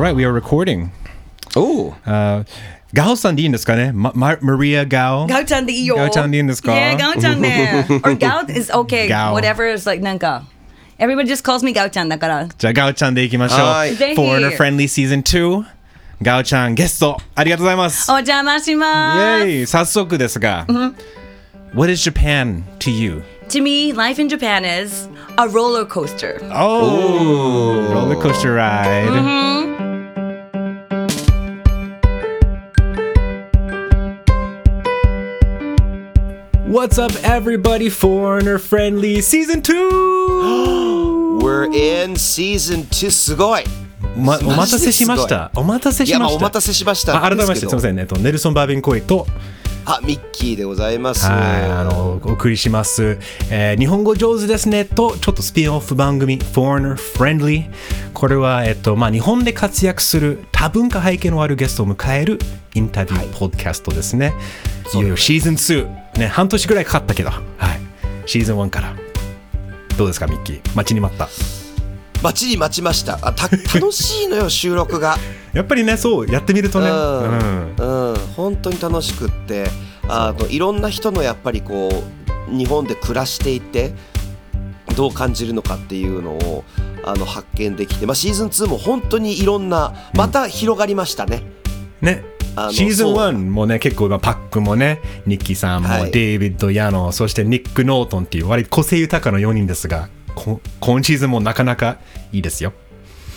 Alright, we are recording. おお。 Uh, ガオさんでいいんですかねま、ま、マリア・ガオガウちゃんでいいよ。ガオちゃんでいいんですか Yeah, ガウちゃんで。Or ガウ is okay. ガオ Whatever is like なんか。Everybody just calls me ガウちゃんだから。じゃあガオちゃんでいきましょう。はいぜひ Foreigner Friendly Season 2。ガオちゃんゲストありがとうございます。お邪魔しイます。ェイ早速ですが、What is Japan to you? To me, life in Japan is a roller coaster. Oh, roller coaster ride. What's up, everybody? Foreigner Friendly Season 2! We're in season 2すごい。ま、お待たせしました。お待たせいや、しました。まあお待たせしました。あ改めまして、すみませんね。えっとネルソン・バービン・コイと、あ、ミッキーでございます。はい、あの、お送りします。えー日本語上手ですねと、ちょっとスピンオフ番組、Foreigner Friendly。これは、えっと、まあ、日本で活躍する多文化背景のあるゲストを迎えるインタビュー、ポッドキャストですね。いよいよシーズン2、ね、半年ぐらいかかったけど、はい、シーズン1から。どうですか、ミッキー？待ちに待った。待ちに待ちました。あ、た楽しいのよ、収録が。やっぱりね、そう、やってみるとね。うん。うん、うん、本当に楽しくって、あのいろんな人のやっぱりこう日本で暮らしていてどう感じるのかっていうのをあの発見できて、まあシーズン2も本当にいろんなまた広がりましたね。ね。あのシーズンそう1もね結構まあパックもねニッキーさんも、はい。デイビッド・ヤノそしてニック・ノートンっていう割と個性豊かな4人ですが。こ今シーズンもなかなかいいですよ。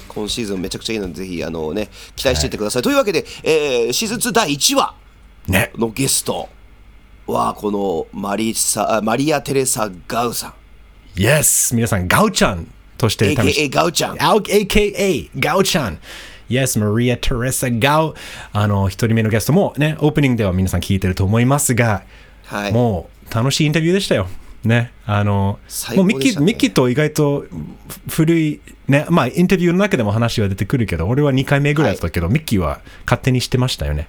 今シーズンめちゃくちゃいいのでぜひあのね期待していってください。というわけで、えーシーズン2第1話ねのゲストはこのマリサあマリア・テレサ・ガウさん。Yes! 皆さんガウちゃんとして AKA ガウちゃん。あ AKA ガウちゃん。Yes マリア・テレサ・ガウあの一人目のゲストもねオープニングでは皆さん聞いてると思いますが、はい。もう楽しいインタビューでしたよ。ね、あの、最もうミッキミッキーと意外と古い、ね、まあインタビューの中でも話は出てくるけど、俺は2回目ぐらいだったけど、ミッキーは勝手にしてましたよね。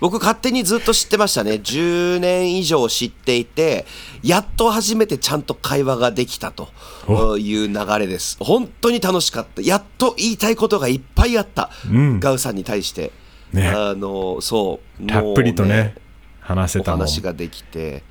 僕勝手にずっと知ってましたね。10年以上知っていてやっと初めてちゃんと会話ができたという流れです。本当に楽しかった。やっと言いたいことがいっぱいあった、ガウさんに対して、ね。あのそう。たっぷりとね、話せおたもん。じ話ができて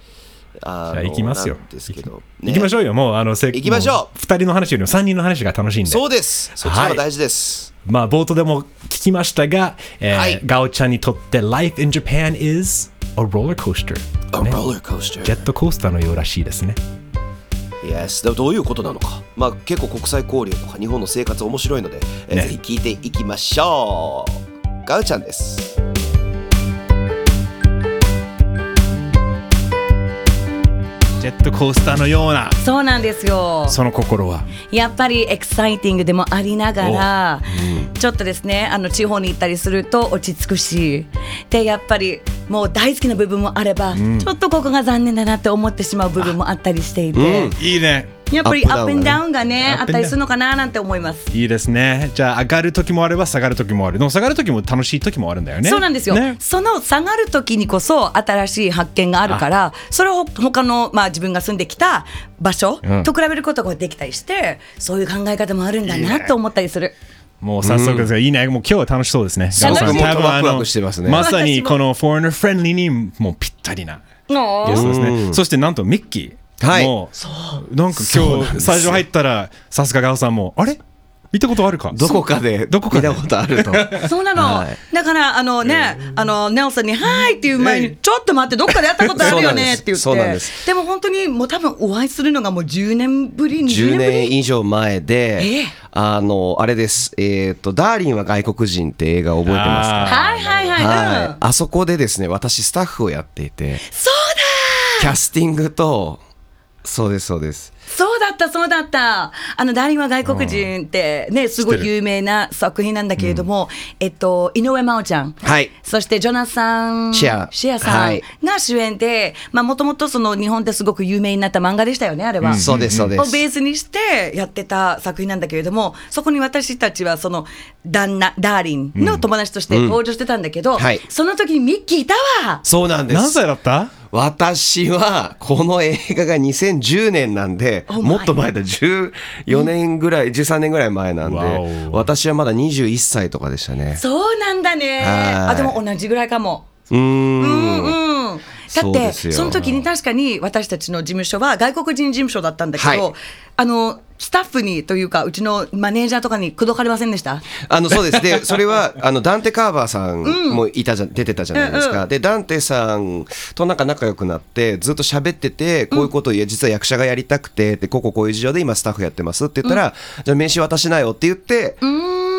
あゃあ行きますよ。ですけど、行きましょうよ。もう、あの、せ行きましょう。2人の話よりも3人の話が楽しいんで。そうです。そっちが大事です、まあ、冒頭でも聞きましたが、えーはい。ガオちゃんにとって Life in Japan is a roller coaster。A ね。roller coaster ジェットコースターのようらしいですね。Yes どういうことなのか、まあ、結構国際交流とか日本の生活面白いので、えーね。ぜひ聞いていきましょう。ガウちゃんですジェットコースターのような、そうなんですよ。その心は。やっぱりエキサイティングでもありながら、ちょっとですねあの地方に行ったりすると落ち着くしでやっぱりもう大好きな部分もあれば、ちょっとここが残念だなって思ってしまう部分もあったりしていて、いいね。やっぱりアップダウンがねあったりするのかななんて思います。いいですね。じゃあ、上がる時もあれば下がる時もある。でも下がる時も楽しい時もあるんだよね。そうなんですよ、ねその下がる時にこそ新しい発見があるからそれを他の、まあ、自分が住んできた場所うんと比べることができたりして、そういう考え方もあるんだなと思ったりする。もう早速ですが、いいね。もう今日は楽しそうですね。楽しそうガオさん多分あのワクワクしてますねまさにこの Foreigner Friendly にもうぴったりなのゲストですね。そしてなんとミッキー。はい。もう、なんか今日、最初入ったら、さすがガオさんも、あれ？見たことあるか？どこかでどこかで？見たことあると。そうなの、はい。だからあのね、あのネオさんに「はい」っていう前に「ちょっと待ってどっかでやったことあるよね」って言って。そうなんです。でも本当にもう多分お会いするのがもう10年ぶり。20 10年ぶり年以上前で、ええ。あのあれです。えっ、と「ダーリンは外国人」って映画覚えてますか？あはいはいはい、はい、うん。あそこでですね私スタッフをやっていて。そうキャスティングとそうですそうです。だそうだったそうだった。あの「ダーリンは外国人」ってねすごい有名な作品なんだけれども、えっと井上真央ちゃん。はい。そしてジョナサン・シェア。シェアさんはい。が主演でもともと日本ですごく有名になった漫画でしたよねあれは。そうですそうです。をベースにしてやってた作品なんだけれどもそこに私たちはその旦那ダーリンの友達として登場してたんだけど、はい。その時にミッキーいたわ。そうなんです。何歳だった？私はこの映画が2010年なんでで、Oh もっと前だ、14年ぐらい、13年ぐらい前なんで私はまだ21歳とかでしたね。そうなんだね。はいあでも同じぐらいかも。うーん。うんうん。だってその時に確かに私たちの事務所は外国人事務所だったんだけど、はいあのスタッフにというかうちのマネージャーとかに口説かれませんでした？あのそうです。で それはあのダンテ・カーバーさんもいたじゃ、出てたじゃないですか、うんうでダンテさんとなんか仲良くなってずっと喋っててこういうことを言う実は役者がやりたくてでこここういう事情で今スタッフやってますって言ったら、じゃあ名刺渡しなよって言って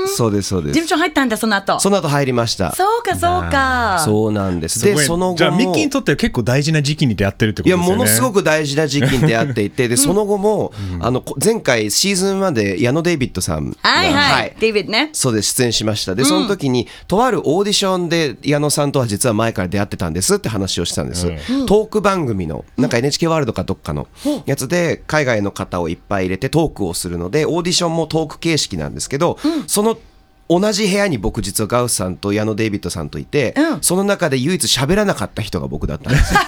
そうですそうです。事務所入ったんだその後。その後入りました。そうかそうか。そうなんです。でその後。もじゃあミッキーにとっては結構大事な時期に出会ってるってこといやですよね。ものすごく大事な時期に出会っていて でその後も、あのこ前回シーズン1で矢野デイビッドさんがはいはい、デイビッドね。そうです出演しました。でその時に、とあるオーディションで矢野さんとは実は前から出会ってたんですって話をしてたんです、トーク番組のなんか NHK ワールドかどっかのやつで海外の方をいっぱい入れてトークをするのでオーディションもトーク形式なんですけど、その同じ部屋に僕実はガウスさんと矢野デイビッドさんといて、うん。その中で唯一喋らなかった人が僕だったんですよ。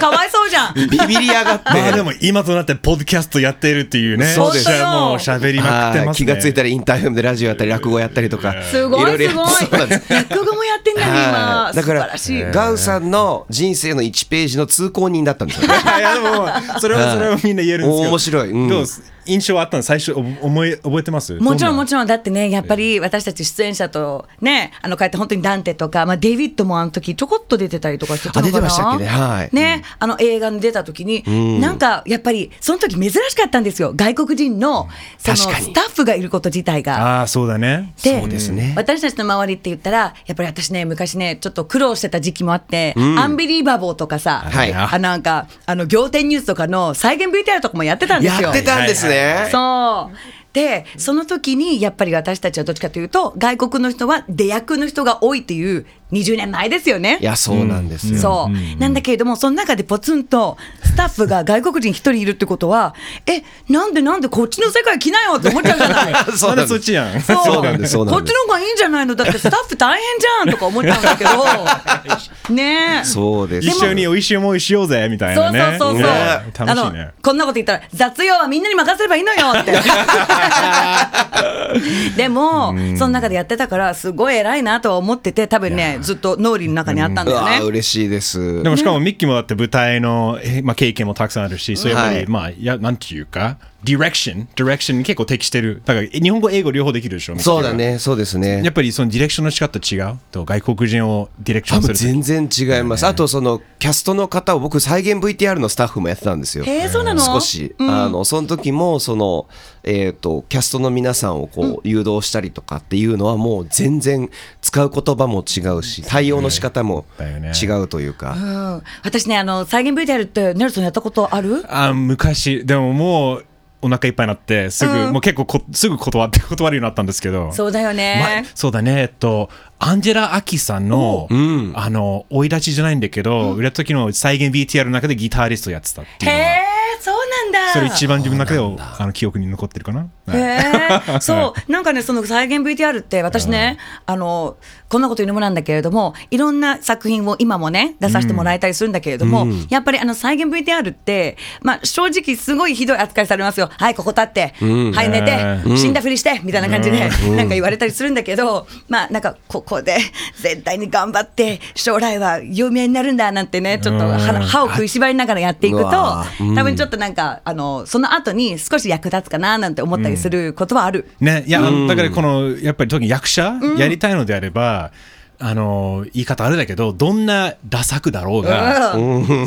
かわいそうじゃん。ビビり上がって。まあでも今となってポッドキャストやってるっていうね。そうです。もう喋りまくってはいますね。気がついたらインターフェムでラジオやったり落語やったりとか。すごいろろすごい。そうなんです。落語もやってんだね今。はい。だから素晴らしい。ガウさんの人生の1ページの通行人だったんですよ。ね いやでもそれはそれはみんな言えるんですけど。面白い。うん。どう印象あったの？最初お思い覚えてます？もちろんもちちろん。だってねやっぱり私たち出演者とねあのこうやって本当にダンテとか、まあ、デイビッドもあの時ちょこっと出てたりとかしてたのかな？あ出てましたっけ？ねはい。ねあの映画に出た時に、なんかやっぱりその時珍しかったんですよ。外国人のそのスタッフがいること自体が。ああそうだね。でそうですね。私たちの周りって言ったらやっぱり私ね昔ねちょっと苦労してた時期もあって、アンビリーバボーとかさ、はい。あなんかあの仰天ニュースとかの再現 VTR とかもやってたんですよ。やってたんですねそう。で、その時にやっぱり私たちはどっちかというと、外国の人は出役の人が多いっていう20年前ですよね。いやそうなんですよ、そう、なんだけれども、その中でポツンとスタッフが外国人一人いるってことは、え、なんでなんでこっちの世界来なよって思っちゃうじゃない。なんでそうなんです。そっちやん。そう。そうなんですそうなんです。こっちの方がいいんじゃないの？だってスタッフ大変じゃんとか思っちゃうんだけど。ねえ。そうです。一緒に美味しい思いしようぜみたいそうなね。そうそうそう、ね。あの楽しいね。こんなこと言ったら雑用はみんなに任せればいいのよって。でもその中でやってたからすごい偉いなとは思ってて多分ねずっと脳裏の中にあったんだよね。うわー嬉しいです。でもしかもミッキーもだって舞台の、えまあ、経験もたくさんあるし、そういうやっぱり、はい。まあ、やなんていうか、ディレクション、ディレクションに結構適してる。だから、日本語、英語両方できるでしょ。そうだ。ねそうですね。やっぱりそのディレクションの仕方違うと外国人をディレクションする全然違います、あとそのキャストの方を僕再現 VTR のスタッフもやってたんですよ。へえそうなの？少し、あのその時もその、えー、とキャストの皆さんをこう誘導したりとかっていうのはもう全然使う言葉も違うし対応の仕方も違うというか、うん。私ねあの再現 VTR ってネルソンやったことある？あ昔、でももうお腹いっぱいになって、すぐ、もう結構こすぐ断って 断るようになったんですけど。そうだよまね、そうだね、えっと、アンジェラ・アキさんの、ん。あの、追い立ちじゃないんだけど、売れた時の再現 VTR の中でギタリストやってたっていうのは、へえそうなんだ。それ一番自分の中であの記憶に残ってるかな。はい。へえそう。なんかねその再現 VTR って私ね、あのこんなこと言うのもなんだけれどもいろんな作品を今もね出させてもらえたりするんだけれども、やっぱりあの再現 VTR って、まあ、正直すごいひどい扱いされますよ。はいここ立って、はい寝て、う死んだふりしてみたいな感じで、なんか言われたりするんだけどまあなんかここで絶対に頑張って将来は有名になるんだなんてねちょっと歯歯を食いしばりながらやっていくと多分ちょっとなんかあのその後に少し役立つかななんて思ったりすることはある。ね、いや、だからこの、やっぱり特に役者やりたいのであれば、あの言い方あれだけどどんなダ作だろうが、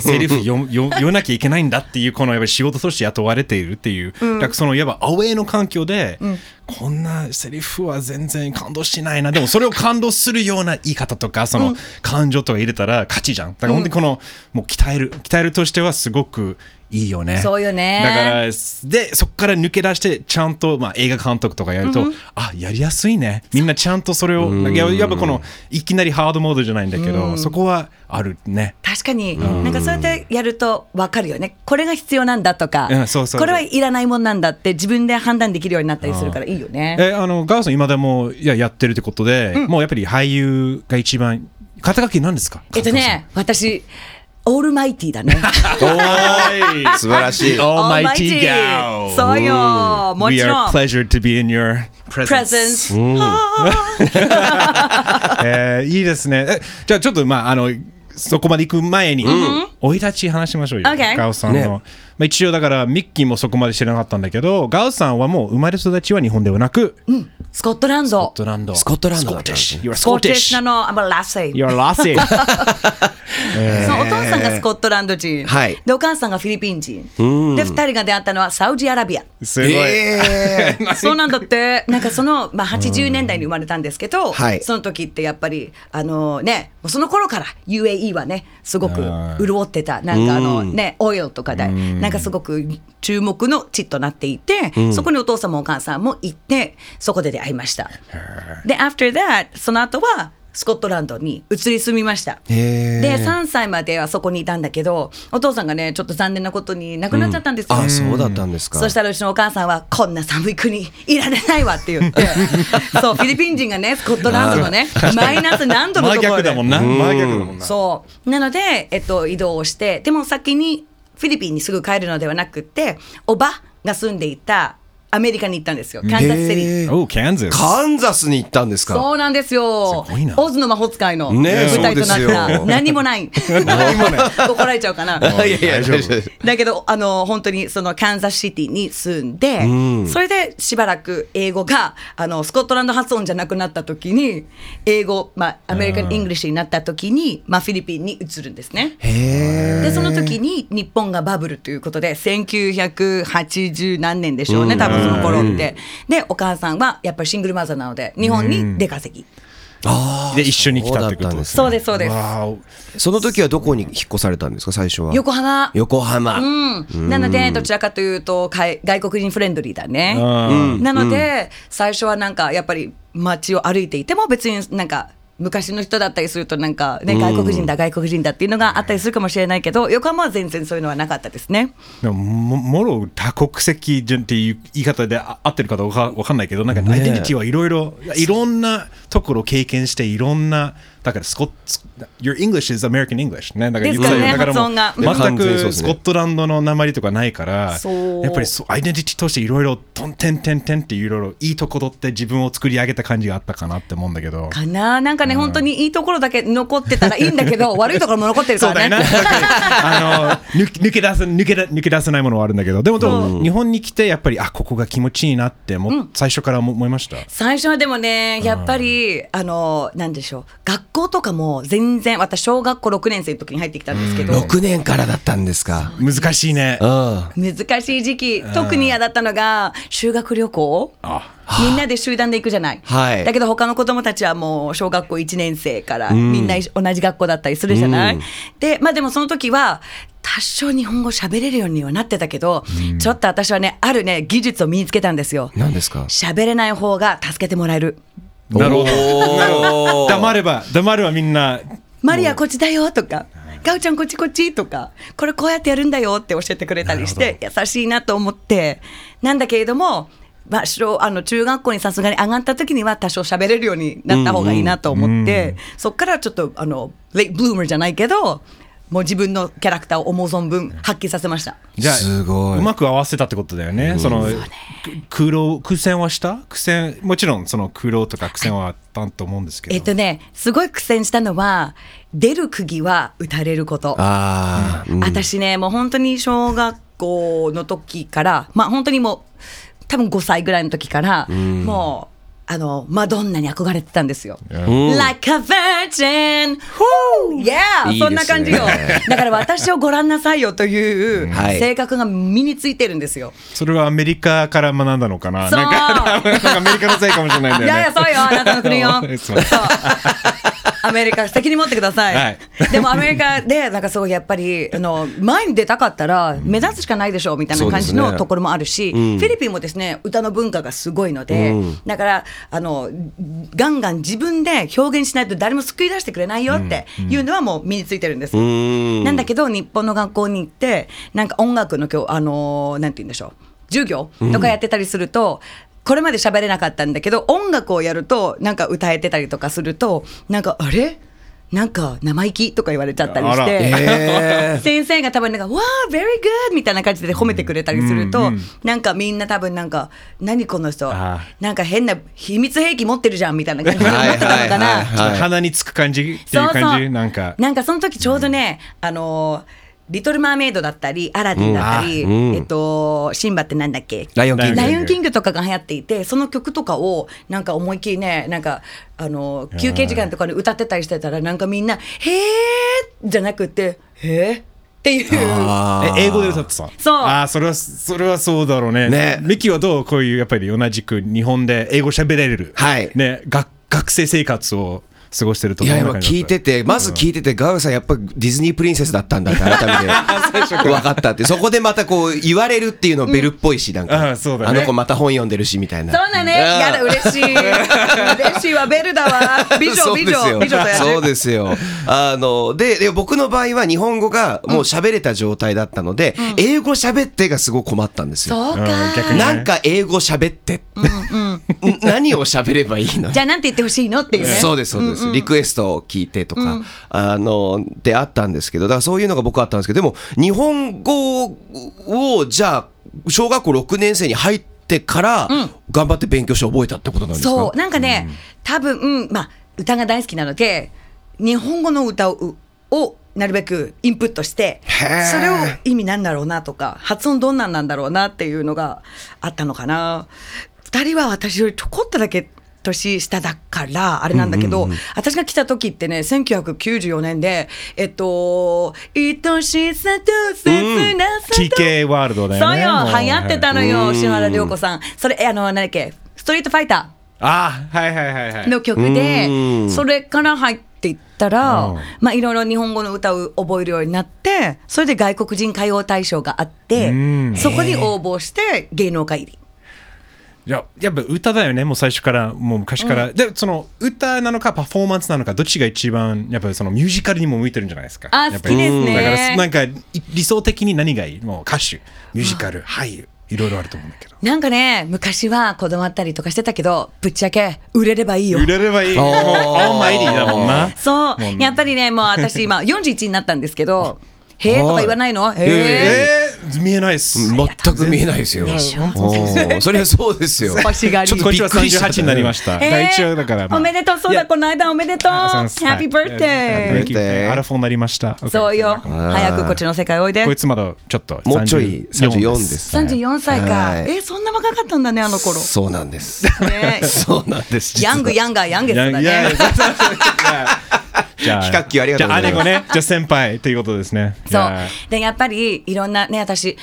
セリフ読なきゃいけないんだっていうこのやっぱり仕事として雇われているっていう、だからそのいわばアウェーの環境で、こんなセリフは全然感動しないな。でもそれを感動するような言い方とかその感情とか入れたら勝ちじゃん。だから本当にこの、もう鍛える鍛えるとしてはすごくいいよね。そうよね。だからでそこから抜け出してちゃんと、まあ、映画監督とかやると、あやりやすいね。みんなちゃんとそれをやっぱこのいきなりハードモードじゃないんだけど、そこはあるね。確かに、なんかそうやってやると分かるよね。これが必要なんだとか、うんそうそうこれはいらないもんなんだって自分で判断できるようになったりするからいいよね。えあのガーさん今でもいややってるってことで、もうやっぱり俳優が一番肩書きなんですか？えっとね私オールマイティだね。素晴らしい。Almighty Gal そうよ。も We ち are ろん。pleasure to be in your presence. Presence。えーいいですね。えじゃあちょっとまああのそこまで行く前に生い立ち話しましょうよ。ガウさんの、ねまあ一応だからミッキーもそこまで知らなかったんだけど、ガウさんはもう生まれ育ちは日本ではなく、スコットランド。スコッ。トランド。スコットランドだ。ったんです Scottish。ね You're スコッティッシ.ュなの、I'm a lassie。You're Lassie. そのお父さんがスコットランド人、はい。でお母さんがフィリピン人、で二人が出会ったのはサウジアラビア。すごい。えー。そうなんだって、なんかその、まあ、80年代に生まれたんですけど、はい。その時ってやっぱり、あのね、その頃から UAE はね、すごく潤ってた、なんかあのね、オイルとかで、なんかすごく注目の地となっていて、そこにお父さんもお母さんも行って、そこで出会いました。で、after that、その後は、スコットランドに移り住みました。で、3歳まではそこにいたんだけど、お父さんがね、ちょっと残念なことに亡くなっちゃったんですよ。あそうだったんですか。そしたらうちのお母さんはこんな寒い国いられないわって言って。そうフィリピン人がねスコットランドのね マイナス何度の真ところで。逆だもんな。真逆だもんな。そう。なので、えっと、移動をしてでも先にフィリピンにすぐ帰るのではなくておばが住んでいたアメリカに行ったんですよ。カンザスシティ。へー。Oh, Kansas. カンザスに行ったんですか？そうなんですよ。すごいなオズの魔法使いの舞台となった。よ。何もない。何もない。怒られちゃうかな。いやいやだけど、あの、本当にそのカンザスシティに住んで、それでしばらく英語が、あの、スコットランド発音じゃなくなった時に、英語、まあ、 American English になった時に、まあ、フィリピンに移るんですね。へで、その時に日本がバブルということで、1980何年でしょうね、多分その頃って。で、お母さんはやっぱりシングルマザーなので、日本に出稼ぎ。で、一緒に来たってことですね。そうです、そうです。その時はどこに引っ越されたんですか最初は？横浜。横浜うん、なのでどちらかというとかい外国人フレンドリーだね。うんなので、最初はなんかやっぱり街を歩いていても別になんか昔の人だったりするとなんか、ね、外国人だ外国人だっていうのがあったりするかもしれないけど横浜は全然そういうのはなかったですね。でもももろ多国籍人っていう言い方であ合ってるかどうかわかんないけどなんかアイデンティティはいろいろいろんなところを経験していろんなだからスコッス Your English is American English ね。だからですからねだから全くスコットランドの鉛とかないからそう。やっぱりそうアイデンティティとしていろいろトンテンテンテンっていろいろいいところって自分を作り上げた感じがあったかなって思うんだけど。かな。なんかね、本当にいいところだけ 残ってたらいいんだけど悪いところも残ってるかそうだよな。らね。あの抜抜け出せ抜け出抜け出せないものはあるんだけど、でもでも日本に来てやっぱりあここが気持ちいいなっても、う最初から思思いました？最初はでもね、やっぱり、あの、なんでしょう、学校とかも全然、私、小学校6年生の時に入ってきたんですけど、6年からだったんですか。難しいね。うん。難しい時期、特に嫌だったのが、修学旅行。あ。みんなで集団で行くじゃない。はい。だけど他の子供たちはもう小学校1年生からみんな同じ学校だったりするじゃない。うん。で、まあでもその時は、多少日本語喋れるようにはなってたけど、ちょっと私はね、あるね、技術を身につけたんですよ。何ですか？喋れない方が助けてもらえる。なるほど。なるほどおー黙れば黙ればみんな。マリアこっちだよとか、ガウちゃんこっちこっちとか、これこうやってやるんだよって教えてくれたりして、優しいなと思って、なんだけれども、まあ、小あの中学校にさすがに上がった時には多少喋れるようになった方がいいなと思って、そっからちょっとあのレイブルーマーじゃないけどもう自分のキャラクターを思う存分発揮させました。じゃあすごい。うまく合わせたってことだよね。そのく苦労苦戦はした？苦戦もちろんその苦労とか苦戦はあったと思うんですけど。えっとねすごい苦戦したのは出る釘は打たれること。ああ、うん。私ねもう本当に小学校の時からまあ本当にもう多分5歳ぐらいの時から、もうあのマドンナに憧れてたんですよ。ん Like a virgin! Woo! Yeah! いいですねそんな感じよ。だから私をご覧なさいよというはい性格が身についてるんですよ。それはアメリカから学んだのかな？そうなんかなんかアメリカのせいかもしれないんだよね。いやいや、そうよ、あなたの国よ。そう。アメリカ、責任持ってください。はい。でもアメリカで、なんかすごいやっぱり、あの、前に出たかったら、目指すしかないでしょうみたいな感じのところもあるし、フィリピンもですね、歌の文化がすごいので、うん。だから、あの、ガンガン自分で表現しないと誰も救い出してくれないよっていうのはもう身についてるんです。うん。なんだけど、日本の学校に行って、なんか音楽のあのーなんて言うんでしょう、授業とかやってたりすると、これまで喋れなかったんだけど、音楽をやると、なんか歌えてたりとかすると、なんか、あれ？なんか生意気とか言われちゃったりしあて、え 先生が多分なんか「わあ very good」みたいな感じで褒めてくれたりすると、うんうんなんかみんな多分なんか「何この人？あなんか変な秘密兵器持ってるじゃん」みたいな感じで思はいってたのかな。はい。鼻につく感じっていう感じ？なんか。なんかその時ちょうどね、あのーリトル・マーメイドだったり、アラディンだったり、うん。あうん。えっと、シンバってなんだっけ？ライオンキング。ライオンキング。とかが流行っていて、その曲とかを、なんか思いっきりね、なんか、あの、休憩時間とかに歌ってたりしてたら、なんかみんな、へーじゃなくて、へーっていう。英語で歌ってた？そう。ああそれはそれはそうだろうね。ね。ミキはどう？こういうやっぱり同じく日本で英語喋れる？はい。ね学学生生活を過ごしてるといや今聞いててまず聞いててガウさんやっぱディズニープリンセスだったんだって改めて 分かったってそこでまたこう言われるっていうのベルっぽいしなんかあそうだねあの子また本読んでるしみたいなそうだね。やだ、嬉しい。嬉しいわ、ベルだわ。美女、美女、そうですよ美女とやる。そうですよ。あの、で、で僕の場合は日本語がもう喋れた状態だったので、英語喋ってがすごい困ったんですよ。そうか。なんか英語喋って。ん 何を喋ればいいの？じゃあなんて言ってほしいの？っていうね。そうです、そうです、リクエストを聞いてとか、あの、であったんですけど、だからそういうのが僕はあったんですけど、でも、日本語を、じゃあ、小学校6年生に入ってから、頑張って勉強して覚えたってことなんですか？そう、なんかね、多分、うんまあ、歌が大好きなので、日本語の歌ををなるべくインプットして、それを意味なんだろうなとか、発音どんなんなんだろうなっていうのがあったのかな。二人は私よりちょこっとだけ年下だから、あれなんだけど、私が来た時ってね、1994年で、えっと、愛しさと切なさと、TK ワールドだよね。そうよ、流行ってたのよ、篠原涼子さん。それ、えあの、なんだっけ、ストリートファイタああはいはいはいはい。ーの曲で、それから入っていったらうん、まあ、いろいろ日本語の歌を覚えるようになって、それで外国人歌謡大賞があってうん、そこに応募して芸能界入り。いややっぱ歌だよねもう最初からもう昔から、でその歌なのかパフォーマンスなのかどっちが一番やっぱりそのミュージカルにも向いてるんじゃないですか。あやっぱり。好きですね。だからなんかい理想的に何がいい？もう歌手ミュージカル俳優いろいろあると思うんだけど。なんかね、昔は子供あったりとかしてたけど、ぶっちゃけ売れればいいよ。売。れればいい。オー。マイディだもんな。そう。もう、やっぱりね、もう私今41になったんですけど、へえとか言わないの？へえ。えー、見えないっす全く見えないですよ。それはそうですよ。ちょっとこっちはびっくりしちゃった38になりました、えー一応だから、まあおめでとう、そうだ、この間おめでとう。ハッピーバースデはいー。アラフォーになりましたそうよ。早くこっちの世界おいでこ。いつまだちょっともうちょい34です。34歳か。はいえ、そんな若かったんだね、あの頃。そうなんです。ね そうなんです。ヤング、ヤンガー、ヤンゲストだね。じゃあ比較級ありがとうございますじゃあ姉子ねじゃあ先輩ということですねじそう。で、やっぱり、いろんなね、私、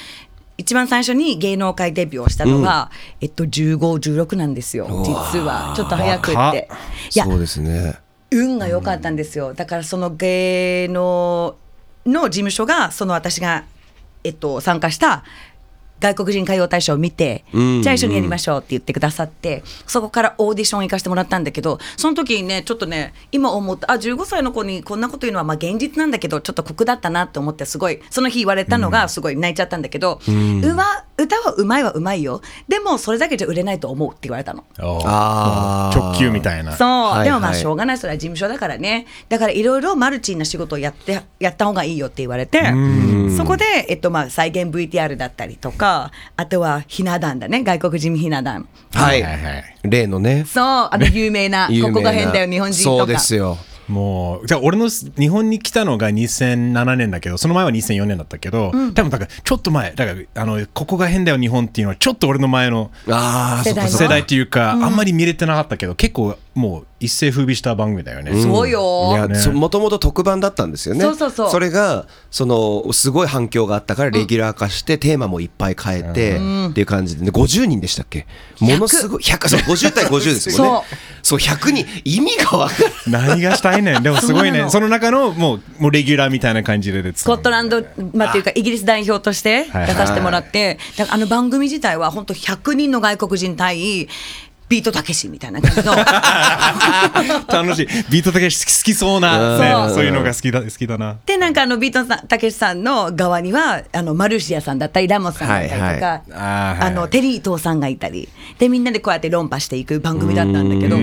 一番最初に芸能界デビューをしたのが、えっと、15、16なんですよ。実は。ちょっと早くって。いやそ、うですね。運が良かったんですよ。だからその芸能の事務所が、その私が、えっと、参加した外国人歌謡大賞を見て、うん。じゃあ一緒にやりましょうって言ってくださって、そこからオーディション行かせてもらったんだけど、その時にね、ちょっとね、今思った、あ、15歳の子にこんなこと言うのは、まあ現実なんだけど、ちょっと酷だったなって思って、すごい、その日言われたのが、すごい泣いちゃったんだけど、うま歌はうまいはうまいよ。でも、それだけじゃ売れないと思うって言われたの。おあー。直球みたいな。そう、はいでもまあはいしょうがない。それは事務所だからね。だからいろいろマルチな仕事をやってやった方がいいよって言われて。そこで、えっとまあ、再現 VTR だったりとかあとはひな壇だね外国人ひな壇はいはいはい。例のね。そうあの有名な 有名なここが変だよ日本人とかそうですよ。もうじゃあ俺の日本に来たのが2007年だけどその前は2004年だったけど、多分だからちょっと前だからあのここが変だよ日本っていうのはちょっと俺の前のああ、そ世代。世代っていうか、あんまり見れてなかったけど結構もう一世風靡した番組だよね、そうよ。いや、ね。そもともと特番だったんですよね。そうそうそう。れが、その、すごい反響があったから、レギュラー化して、テーマもいっぱい変えて、っていう感じで、ね、50人でしたっけ？ものすごい、100、そう、50対50ですもんね。そう、100人、意味がわからない。何がしたいねん。でもすごいね。その中のもうもうレギュラーみたいな感じでスコットランド、まあ、っていうかイギリス代表として出させてもらって、だからあの番組自体は本当100人の外国人対ビートたけしみたいな感じの。楽しい。ビートたけし好き好きそうな、ねそう。そういうのが好きだ好きだな。でなんかあのビートたけしさんの側にはあのマルシアさんだったりラモスさんだったりとか、はいはい。あのテリー伊藤さんがいたり。でみんなでこうやって論破していく番組だったんだけど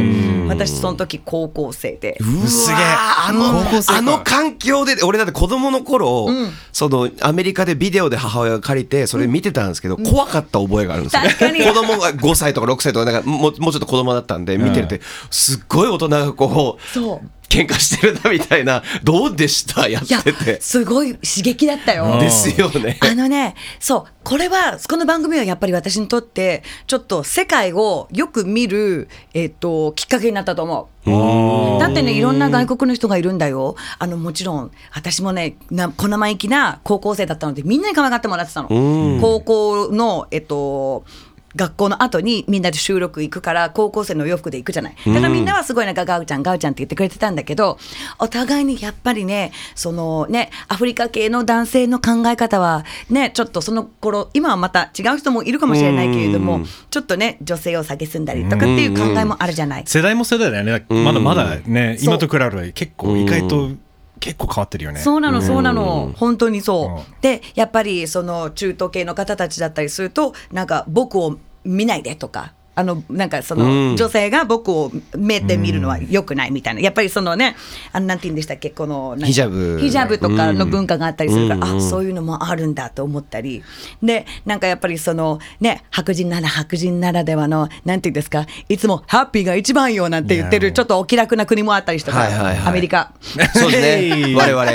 私その時高校生で。うわすげえあの高校生か。あの環境で俺だって子供の頃、そのアメリカでビデオで母親が借りてそれ見てたんですけど、怖かった覚えがあるんですよ確かに。子供が5歳とか6歳とかなんかもうもうちょっと子供だったんで見てるってすっごい大人がこうそう喧嘩してるなみたいなどうでした？やっててすごい刺激だったよ。ですよねあのね、そう、これは、この番組はやっぱり私にとって、ちょっと世界をよく見る、えっ、と、きっかけになったと思う。だってね、いろんな外国の人がいるんだよ。あの、もちろん、私もね、な小生意気な高校生だったので、みんなに可愛がってもらってたの。高校の、えっと、学校の後にみんなで収録行くから高校生の洋服で行くじゃない。だからみんなはすごいなんかガウちゃんガウちゃんって言ってくれてたんだけどお互いにやっぱりねそのねアフリカ系の男性の考え方はねちょっとその頃今はまた違う人もいるかもしれないけれどもちょっとね女性を蔑んだりとかっていう考えもあるじゃない。世代も世代だよね。まだまだね今と比べれば結構意外と結構変わってるよねそうなの、そうなの、本当にそう。うんで、やっぱりその中東系の方たちだったりすると、なんか僕を見ないでとか。あのなんかその女性が僕を目で見るのは良くないみたいな、やっぱりそのね、あのなんて言うんでしたっけ、このヒジャブ。ヒジャブとかの文化があったりするから、うん。あそういうのもあるんだと思ったり、で、なんかやっぱりそのね、白人なら白人ならではの、なんて言うんですか、いつもハッピーが一番よなんて言ってる、ちょっとお気楽な国もあったりして、はいはいはい。アメリカ。そうですね。我々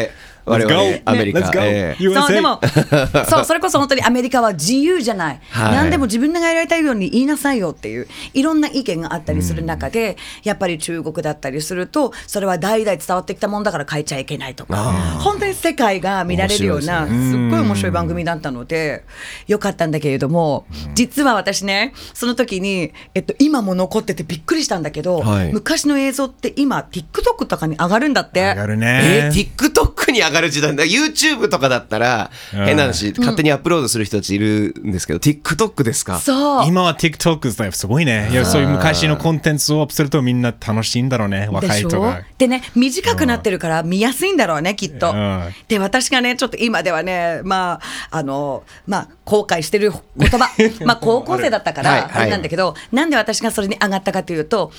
我 Let's go. 々アメリカ、USA そうでも そうそれこそ本当にアメリカは自由じゃない、はい。何でも自分がやりたいように言いなさいよっていういろんな意見があったりする中で、やっぱり中国だったりするとそれは代々伝わってきたもんだから変えちゃいけないとか。本当に世界が見られるようなす,、面白いっごい面白い番組だったのでよかったんだけれども、実は私ねその時に、えっと、今も残っててびっくりしたんだけど、はい。昔の映像って今 TikTok とかに上がるんだって。上がるえね。ー、TikTok に上がる時代だ。YouTube とかだったらうん。変な話、勝手にアップロードする人たちいるんですけど TikTok ですか？そう。今は TikTok すごいね。いやそういう昔のコンテンツをアップするとみんな楽しいんだろうね若い人が。でね短くなってるから見やすいんだろうねきっと。うん。で私がねちょっと今ではねまああのまあ後悔してる言葉。まあ高校生だったかはいらあれなんだけど、なんで私がそれに上がったかというと。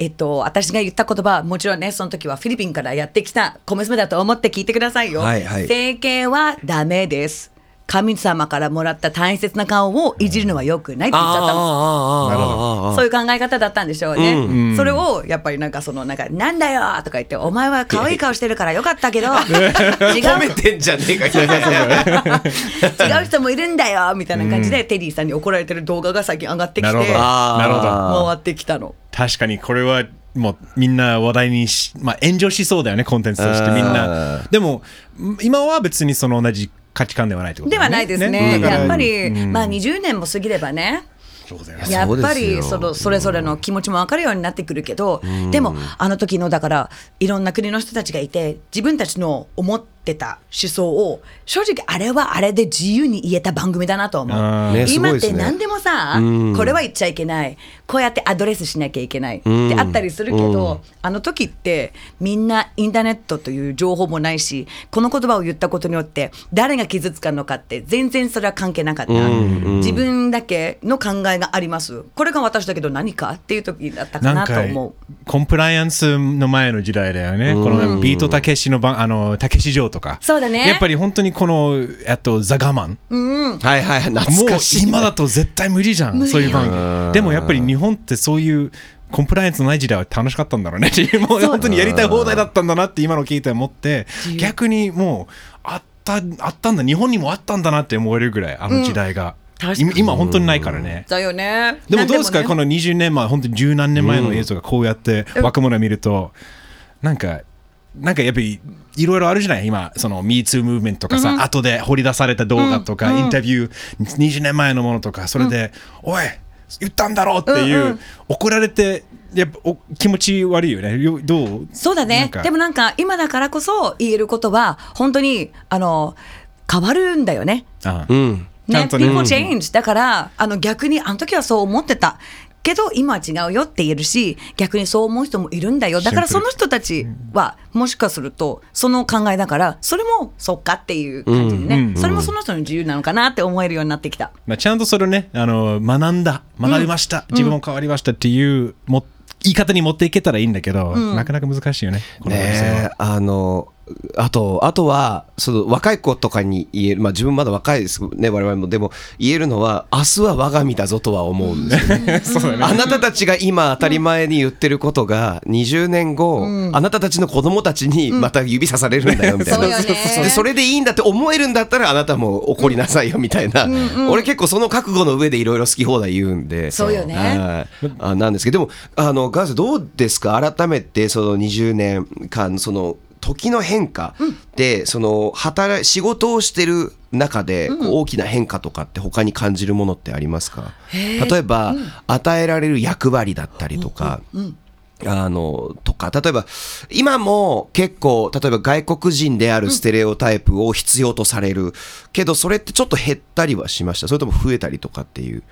えっと、私が言った言葉はもちろんねその時はフィリピンからやってきた小娘だと思って聞いてくださいよ、はいはい。整形はダメです神様からもらった大切な顔をいじるのはよくないって言っちゃったの。そういう考え方だったんでしょうね。それをやっぱりなんかそのなんかなんだよとか言ってお前は可愛い顔してるからよかったけど 違う。褒めてんじゃねえか違う人もいるんだよみたいな感じでテリーさんに怒られてる動画が最近上がってきてなるほど。回ってきたの。確かにこれはもうみんな話題にし、まあ、炎上しそうだよねコンテンツとしてみんあなでも今は別にその同じ価値観ではないってことではないですね。だからやっぱり、うん。まあ20年も過ぎればね。やっぱりそのそれぞれの気持ちも分かるようになってくるけど、でもあの時のだからいろんな国の人たちがいて自分たちの思ってた思想を正直あれはあれで自由に言えた番組だなと思う、ね今って何でもさ、うん。これは言っちゃいけない。こうやってアドレスしなきゃいけないってあったりするけど、あの時ってみんなインターネットという情報もないしこの言葉を言ったことによって誰が傷つかるのかって全然それは関係なかった、自分だけの考えがあります。これが私だけど何かっていう時だったかななんとか思う。コンプライアンスの前の時代だよね、このビートたけしの番あのたけし城とか。そうだね。やっぱり本当にこのあとザ・ガマン。はいはい懐もうかしい今だと絶対無理じゃんそういう番組。でもやっぱり日本ってそういうコンプライアンスのない時代は楽しかったんだろうね。もう本当にやりたい放題だったんだなって今の聞いて思って。逆にもうあったあったんだ。日本にもあったんだなって思えるぐらいあの時代が、確かに。今今本当にないからね、だよね。でもどうですか、この20年前、本当に十何年前の映像がこうやって若者を見ると、なんか、なんかやっぱりいろいろあるじゃない？今、その MeToo ムーブメントとかさ、後で掘り出された動画とか、インタビュー、20年前のものとか、それで、おい、言ったんだろうっていう、うんうん。怒られて、やっぱお気持ち悪いよね。よどう？そうだね。なんか。でもなんか今だからこそ言えることは本当にあの変わるんだよね。あうん。ね、んとね。people change だからあの逆にあの時はそう思ってたけど今は違うよって言えるし逆にそう思う人もいるんだよ。だからその人たちはもしかするとその考えだからそれもそっかっていう感じでね、うん。うんそれもその人の自由なのかなって思えるようになってきた。まあ、ちゃんとそれをねあの学んだ学びました、自分も変わりましたっていうも言い方に持っていけたらいいんだけど、なかなか難しいよねねえあのあとあとはその若い子とかに言えるまあ自分まだ若いですね我々も。でも言えるのは明日は我が身だぞとは思うんですよね。そうだね。あなたたちが今当たり前に言ってることが20年後、あなたたちの子供たちにまた指さされるんだよみたいな、そうよね。でそれでいいんだって思えるんだったらあなたも怒りなさいよ みたいな、俺結構その覚悟の上でいろいろ好き放題言うんで。そうよね。はい。あなんですけど。でもあのガーズどうですか？改めてその20年間その時の変化で、その働い仕事をしてる中でこう大きな変化とかって他に感じるものってありますか、例えば、与えられる役割だったりとか、あの、とか、例えば、今も結構、例えば外国人であるステレオタイプを必要とされる。けど、それってちょっと減ったりはしました？それとも増えたりとかっていう？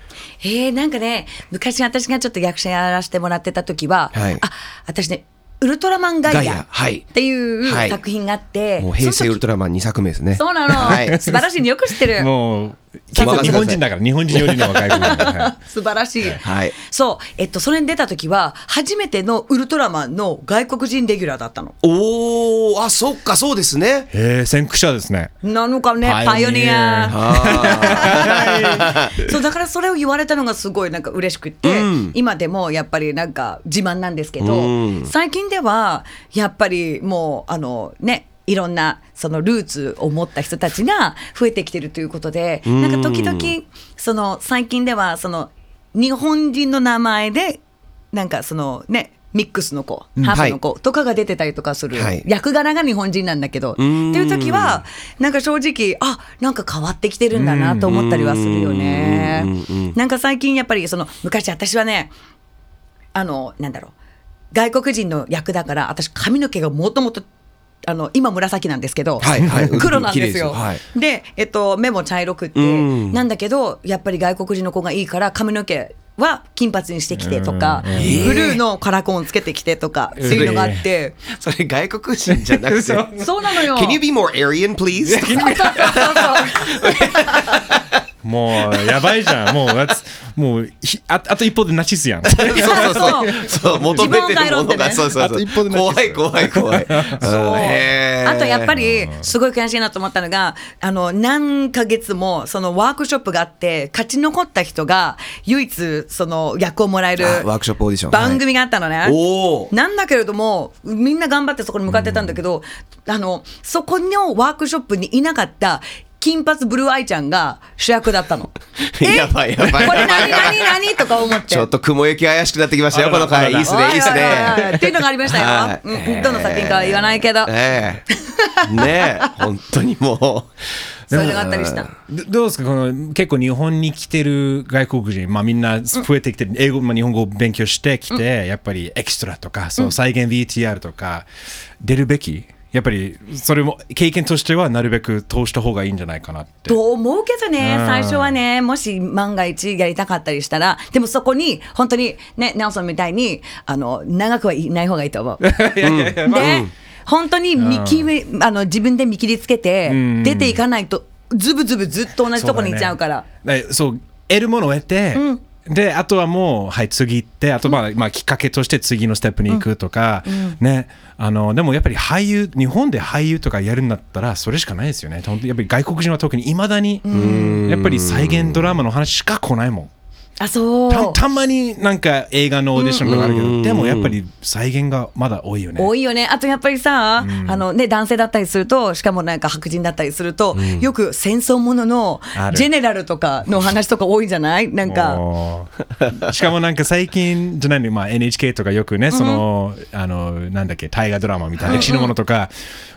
えー、なんかね昔私がちょっと役者やらせてもらってた時は、はい。あ私ねウルトラマンガイアっていうはい。作品があって、もう平成ウルトラマン2作目ですね。そうなの、はい。素晴らしい。よく知ってる。もう結構日本人だから日本人よりの若い子だからはい。素晴らしい、はい。そう。えっとそれに出た時は初めてのウルトラマンの外国人レギュラーだったの。おー、あ、そっか、そうですね。へえ先駆者ですね。なのかねパイオニアアあそうだからそれを言われたのがすごいなんか嬉しくって、うん。今でもやっぱりなんか自慢なんですけど、うん。最近ではやっぱりもうあのねいろんなそのルーツを持った人たちが増えてきてるということで、なんか時々その最近ではその日本人の名前でなんかそのねミックスの子、ハーフの子とかが出てたりとかする、はい。役柄が日本人なんだけど、ってんいう時はなんか正直あなんか変わってきてるんだなと思ったりはするよね。なんか最近やっぱりその昔私はねあのなんだろう外国人の役だから私髪の毛がもともとあの今紫なんですけど、はいはい。黒なんですよ。ではい。で、えっと、目も茶色くって、うん。なんだけどやっぱり外国人の子がいいから髪の毛は金髪にしてきてとか、うん。ブルーのカラコンつけてきてとか、っていうのがあって、それ外国人じゃなくて。そうなのよ。Can you be more Aryan, please? もうやばいじゃん。もうもうひああと一歩でナチスやん。そうそうそう。そう、求めてるものが、そうそうそう。怖い怖い怖い。そう。あとやっぱりすごい悔しいなと思ったのがあの何ヶ月もそのワークショップがあって勝ち残った人が唯一その役をもらえるあワークショップオーディション。番組があったのね。おー。なんだけれどもみんな頑張ってそこに向かってたんだけど、あのそこのワークショップにいなかった金髪ブルーアイちゃんが主役だったの。やばいやばいこれ何何何とか思って。ちょっと雲行き怪しくなってきましたよ、この回。いいっすね、いいっすね。っていうのがありましたよ。はいうんどの作品かは言わないけど、ええ。ねえ、本当にも そういうのがあったりした。どどうですかこの結構日本に来てる外国人、まあ、みんな増えてきて、英語、まあ、日本語を勉強してきて、やっぱりエキストラとかそう再現 VTR とか出るべきやっぱりそれも経験としてはなるべく通した方がいいんじゃないかなって。と思うけどねう、ん最初はね、もし万が一やりたかったりしたら、でもそこに、本当にね、ネルソンみたいに、あの、長くはいない方がいいと思う。いやいやいやまあで、本当に見切り、あの、自分で見切りつけてん、出ていかないと、ずぶずぶずっと同じとこに行っちゃうから。そうだねだそう得るものを得て、であとはもう、はい、次行ってあとまあ、まあきっかけとして次のステップに行くとか、ね。あのでもやっぱり俳優日本で俳優とかやるんだったらそれしかないですよね。本当にやっぱり外国人は特にいまだにやっぱり再現ドラマの話しか来ないもんあ、そう。たたまになんか映画のオーディションとかあるけど、でもやっぱり再現がまだ多いよね。多いよね。あとやっぱりさ、あのね、男性だったりすると、しかもなんか白人だったりすると、よく戦争もののジェネラルとかの話とか多いじゃない？なんか。しかもなんか最近じゃないの、まあ、NHK とかよくね、そのあのなんだっけ大河ドラマみたいな歴史のものとか、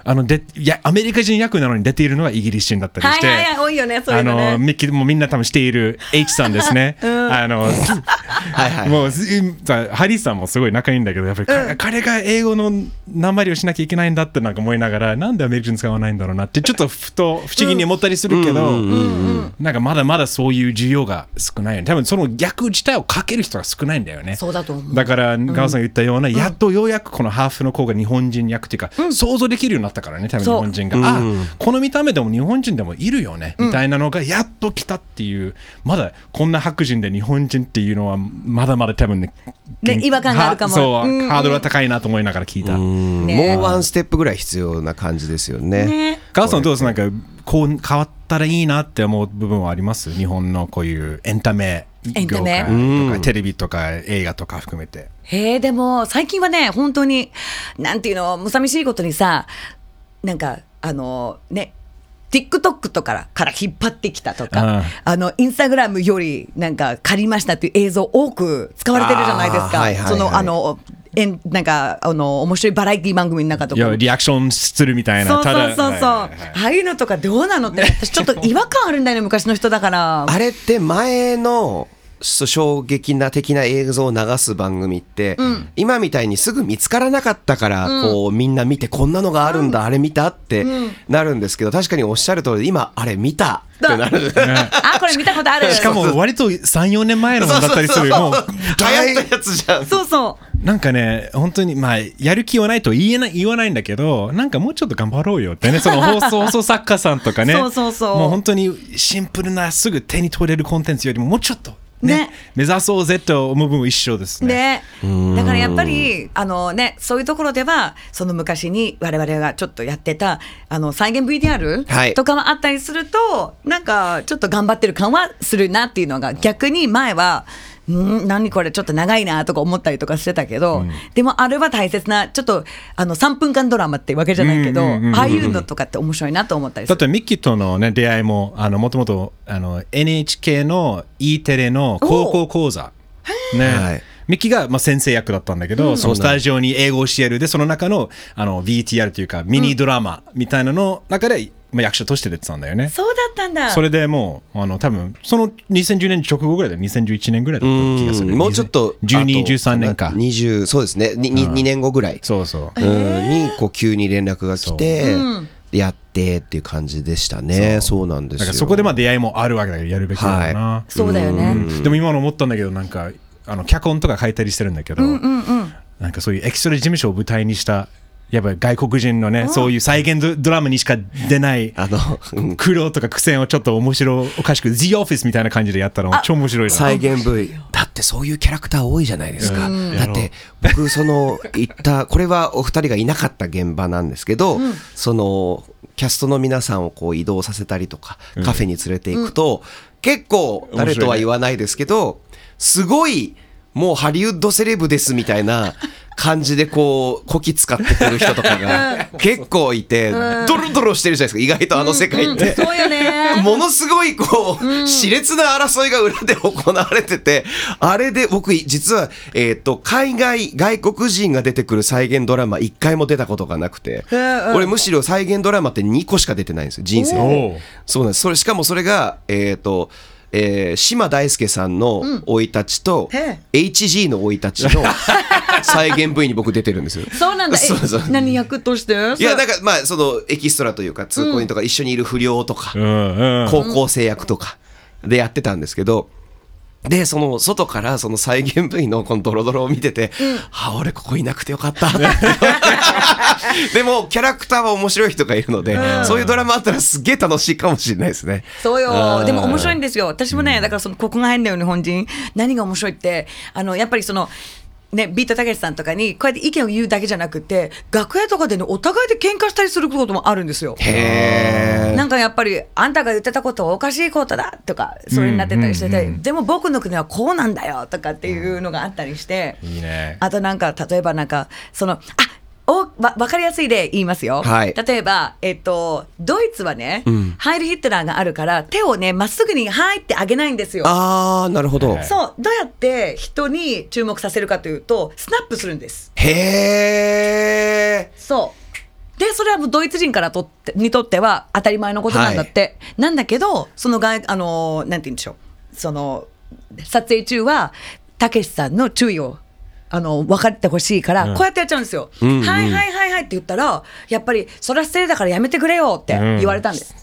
あのでいやアメリカ人役なのに出ているのはイギリス人だったりして、はいはいはい、多いよね、そういあうのね。のミッキーもうみんな多分している H さんですね、あの、はいはい。もうすさハリーさんもすごい仲いいんだけどやっぱりか、彼が英語の鉛をしなきゃいけないんだってなんか思いながらなんでアメリカ人使わないんだろうなってちょっとふと不思議に思ったりするけど、なんかまだまだそういう需要が少ないよね。多分その逆自体をかける人が少ないんだよね。そうだと思う。だからガオさんが言ったような、やっとようやくこのハーフの子が日本人役っていうか、想像できるようになったからね多分日本人が、あこの見た目でも日本人でもいるよね、みたいなのがやっと来たっていう。まだこんな白人で日本人っていうのはまだまだ多分ねね違和感があるかも。はそう、うん。うんハードルは高いなと思いながら聞いた、ね。もうワンステップぐらい必要な感じですよね。ね。さんどうです？なんかこう変わったらいいなって思う部分はあります？日本のこういうエンタメエンタメ？業界とか、テレビとか映画とか含めて。へえでも最近はね本当になんていうのむさみしいことにさなんかあのね TikTok とかから引っ張ってきたとか、うん。あのインスタグラムよりなんか借りましたっていう映像多く使われてるじゃないですか、はいはいはい。そのあのえんなんかあの面白いバラエティ番組の中とかリアクションするみたいなそうそうそうそう、はいはいはいはい。ああいうのとかどうなのって私ちょっと違和感あるんだよね昔の人だから。あれって前の衝撃な的な映像を流す番組って、今みたいにすぐ見つからなかったから、こうみんな見てこんなのがあるんだ、あれ見たってなるんですけど確かにおっしゃる通り今あれ見たってなる。あこれ見たことある。しかも割と34年前のものだったりするもう流行ったやつじゃん。そうそう。なんかね、本当に、まあ、やる気はないと言えない言わないんだけど、なんかもうちょっと頑張ろうよってね、その放送 放送作家さんとかね、そうそうそう。もう本当にシンプルな、すぐ手に取れるコンテンツよりも、もうちょっとね、ね目指そうぜと思う分も一緒ですね。ね、だからやっぱりあの、ね、そういうところではその昔に我々がちょっとやってたあの再現はい VTR とかもあったりすると、なんかちょっと頑張ってる感はするなっていうのが逆に前は。ん何これちょっと長いなとか思ったりとかしてたけど、でもあれは大切なちょっとあの3分間ドラマってわけじゃないけど、うんうんうんうん。ああいうのとかって面白いなと思ったりするだってミッキーとの、ね、出会いもあのもともとあの NHK の E テレの高校講座、ね。はい。ミッキーが、まあ、先生役だったんだけど、そのスタジオに英語を教える。でその中のあの VTR というかミニドラマみたいなの中で、まあ、役者として出てたんだよね。そうだったんだ。それでもうあの多分その2010年直後ぐらいで2011年ぐらいだった気がする。もうちょっと12、あと13年か。20そうですね。にに2年後ぐらい。そうそう。うん。にこう急に連絡が来てやってっていう感じでしたね。そう。なんですよ。だからそこでまあ出会いもあるわけだけどやるべきだよな、そうだよね、でも今の思ったんだけどなんかあの脚本とか書いたりしてるんだけど、なんかそういうエキストラ事務所を舞台にしたやっぱり外国人のね、そういう再現ドドラマにしか出ないあのうん。苦労とか苦戦をちょっと面白おかしく The Office みたいな感じでやったら超面白いな。再現部位。だってそういうキャラクター多いじゃないですか、だって僕その行ったこれはお二人がいなかった現場なんですけど、そのキャストの皆さんをこう移動させたりとかカフェに連れて行くと、結構誰とは言わないですけどすごいもうハリウッドセレブですみたいな感じでこうこき使ってくる人とかが結構いて、ドロドロしてるじゃないですか意外とあの世界って。そうよね。ものすごいこう、熾烈な争いが裏で行われてて、あれで僕、実は、えっ、と、海外、外国人が出てくる再現ドラマ一回も出たことがなくて、俺むしろ再現ドラマって2個しか出てないんですよ、人生おでう。そうなんです。それ、しかもそれが、えっ、と、えー、島大輔さんの生い立ちと、へ HG の生い立ちの 再現部位に僕出てるんです。よ。そうなんだ。えそうそう。何役として？いや、なんか、まあ、その、エキストラというか、通行人とか一緒にいる不良とか、うんうん。高校生役とかでやってたんですけど、で、その外からその再現部位のこのドロドロを見てて、あ、俺ここいなくてよかった。でも、キャラクターは面白い人がいるので、そういうドラマあったらすっげえ楽しいかもしれないですね。そうよ。でも面白いんですよ。私もね、だからそのここが変だよ日本人。何が面白いってあのやっぱりそのね、ビートたけしさんとかにこうやって意見を言うだけじゃなくて楽屋とかでねお互いで喧嘩したりすることもあるんですよ。へなんかやっぱりあんたが言ってたことはおかしいことだとかそれになってたりしてて、でも僕の国はこうなんだよとかっていうのがあったりして、いいね。あとなんか例えばなんかそのあおわ分かりやすい例言いますよ、はい。例えば、えっと、ドイツはね、ハイル・ヒットラーがあるから手をねまっすぐに「はい」ってあげないんですよ。あー、なるほど。そう。どうやって人に注目させるかというとスナップするんです。へー。そう。でそれはもうドイツ人からとってにとっては当たり前のことなんだって、なんだけどその外あのなんて言うんでしょう。その撮影中はたけしさんの注意をあの分かってほしいから、こうやってやっちゃうんですよ。はいはいはいはいって言ったらやっぱりそれは失礼だからやめてくれよって言われたんです。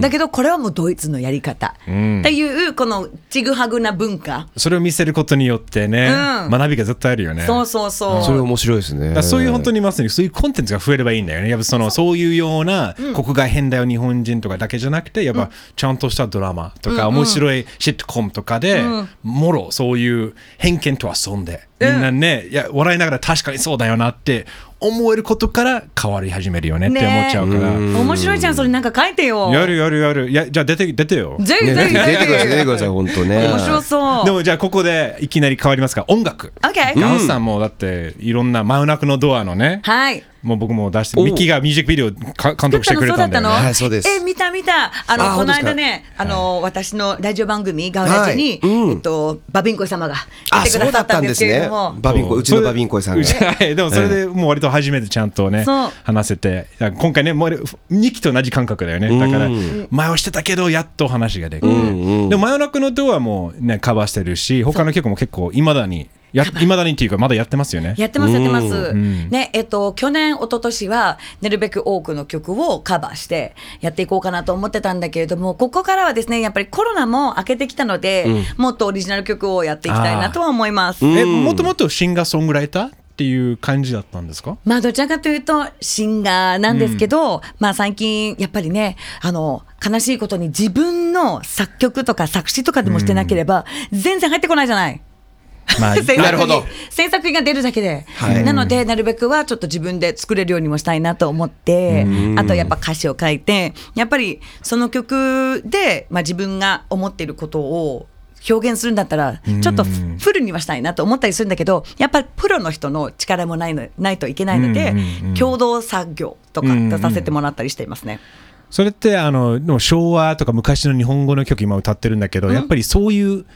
だけどこれはもうドイツのやり方、っていうこのちぐはぐな文化、それを見せることによってね、うん。学びが絶対あるよね。そうそうそう。それ面白いですね。そういう本当にまさにそういうコンテンツが増えればいいんだよね。やっぱそのそういうような国外変だよ日本人とかだけじゃなくて、やっぱちゃんとしたドラマとか面白いシットコムとかで、もろそういう偏見と遊んで、みんなね、いや笑いながら確かにそうだよなって思えることから変わり始めるよねって思っちゃうから。面白いじゃんそれなんか書いてよ。やるやるやる。いや、じゃあ出て、出てよ。ねぜひぜひ出てください出てくぜださい本当ねひ。面白そう。でもじゃあここでいきなり変わりますか音楽。OK ガンさんもだっていろんな真夜中のドアのね、はい。もう僕も出して、お。ミッキーがミュージックビデオか監督してくれたんだよね。はいそうです。え、見た見た。あの、この間ね、あの、私のラジオ番組、ガウラジに、えっと、バビンコイ様があ、来てくだったださったんですけれども。。バビンコ、う。ちのバビンコイさんが。で はい。でもそれでもう割と初めてちゃんとね話せて。今回ねもう2期と同じ感覚だよね。だからうん前はしてたけどやっと話ができて、んうん。でも真夜中のドアもねカバーしてるし他の曲も結構いまだにやいまだにっていうかまだやってますよね。やってます、やってます。ん。ね、えっと、去年、一昨年は、なるべく多くの曲をカバーしてやっていこうかなと思ってたんだけれども、ここからはですね、やっぱりコロナも明けてきたので、もっとオリジナル曲をやっていきたいなとは思います。えもともとシンガーソングライターっていう感じだったんですか？まあどちらかというとシンガーなんですけど、まあ最近やっぱりねあの悲しいことに自分の作曲とか作詞とかでもしてなければ全然入ってこないじゃない。まあ 制作になるほど。制作費が出るだけで、はい。なのでなるべくはちょっと自分で作れるようにもしたいなと思ってあとやっぱ歌詞を書いてやっぱりその曲で、まあ、自分が思っていることを表現するんだったらちょっとフフルにはしたいなと思ったりするんだけどやっぱりプロの人の力もないのないといけないので、共同作業とか出させてもらったりしていますね。それってあの昭和とか昔の日本語の曲今歌ってるんだけど、やっぱりそういう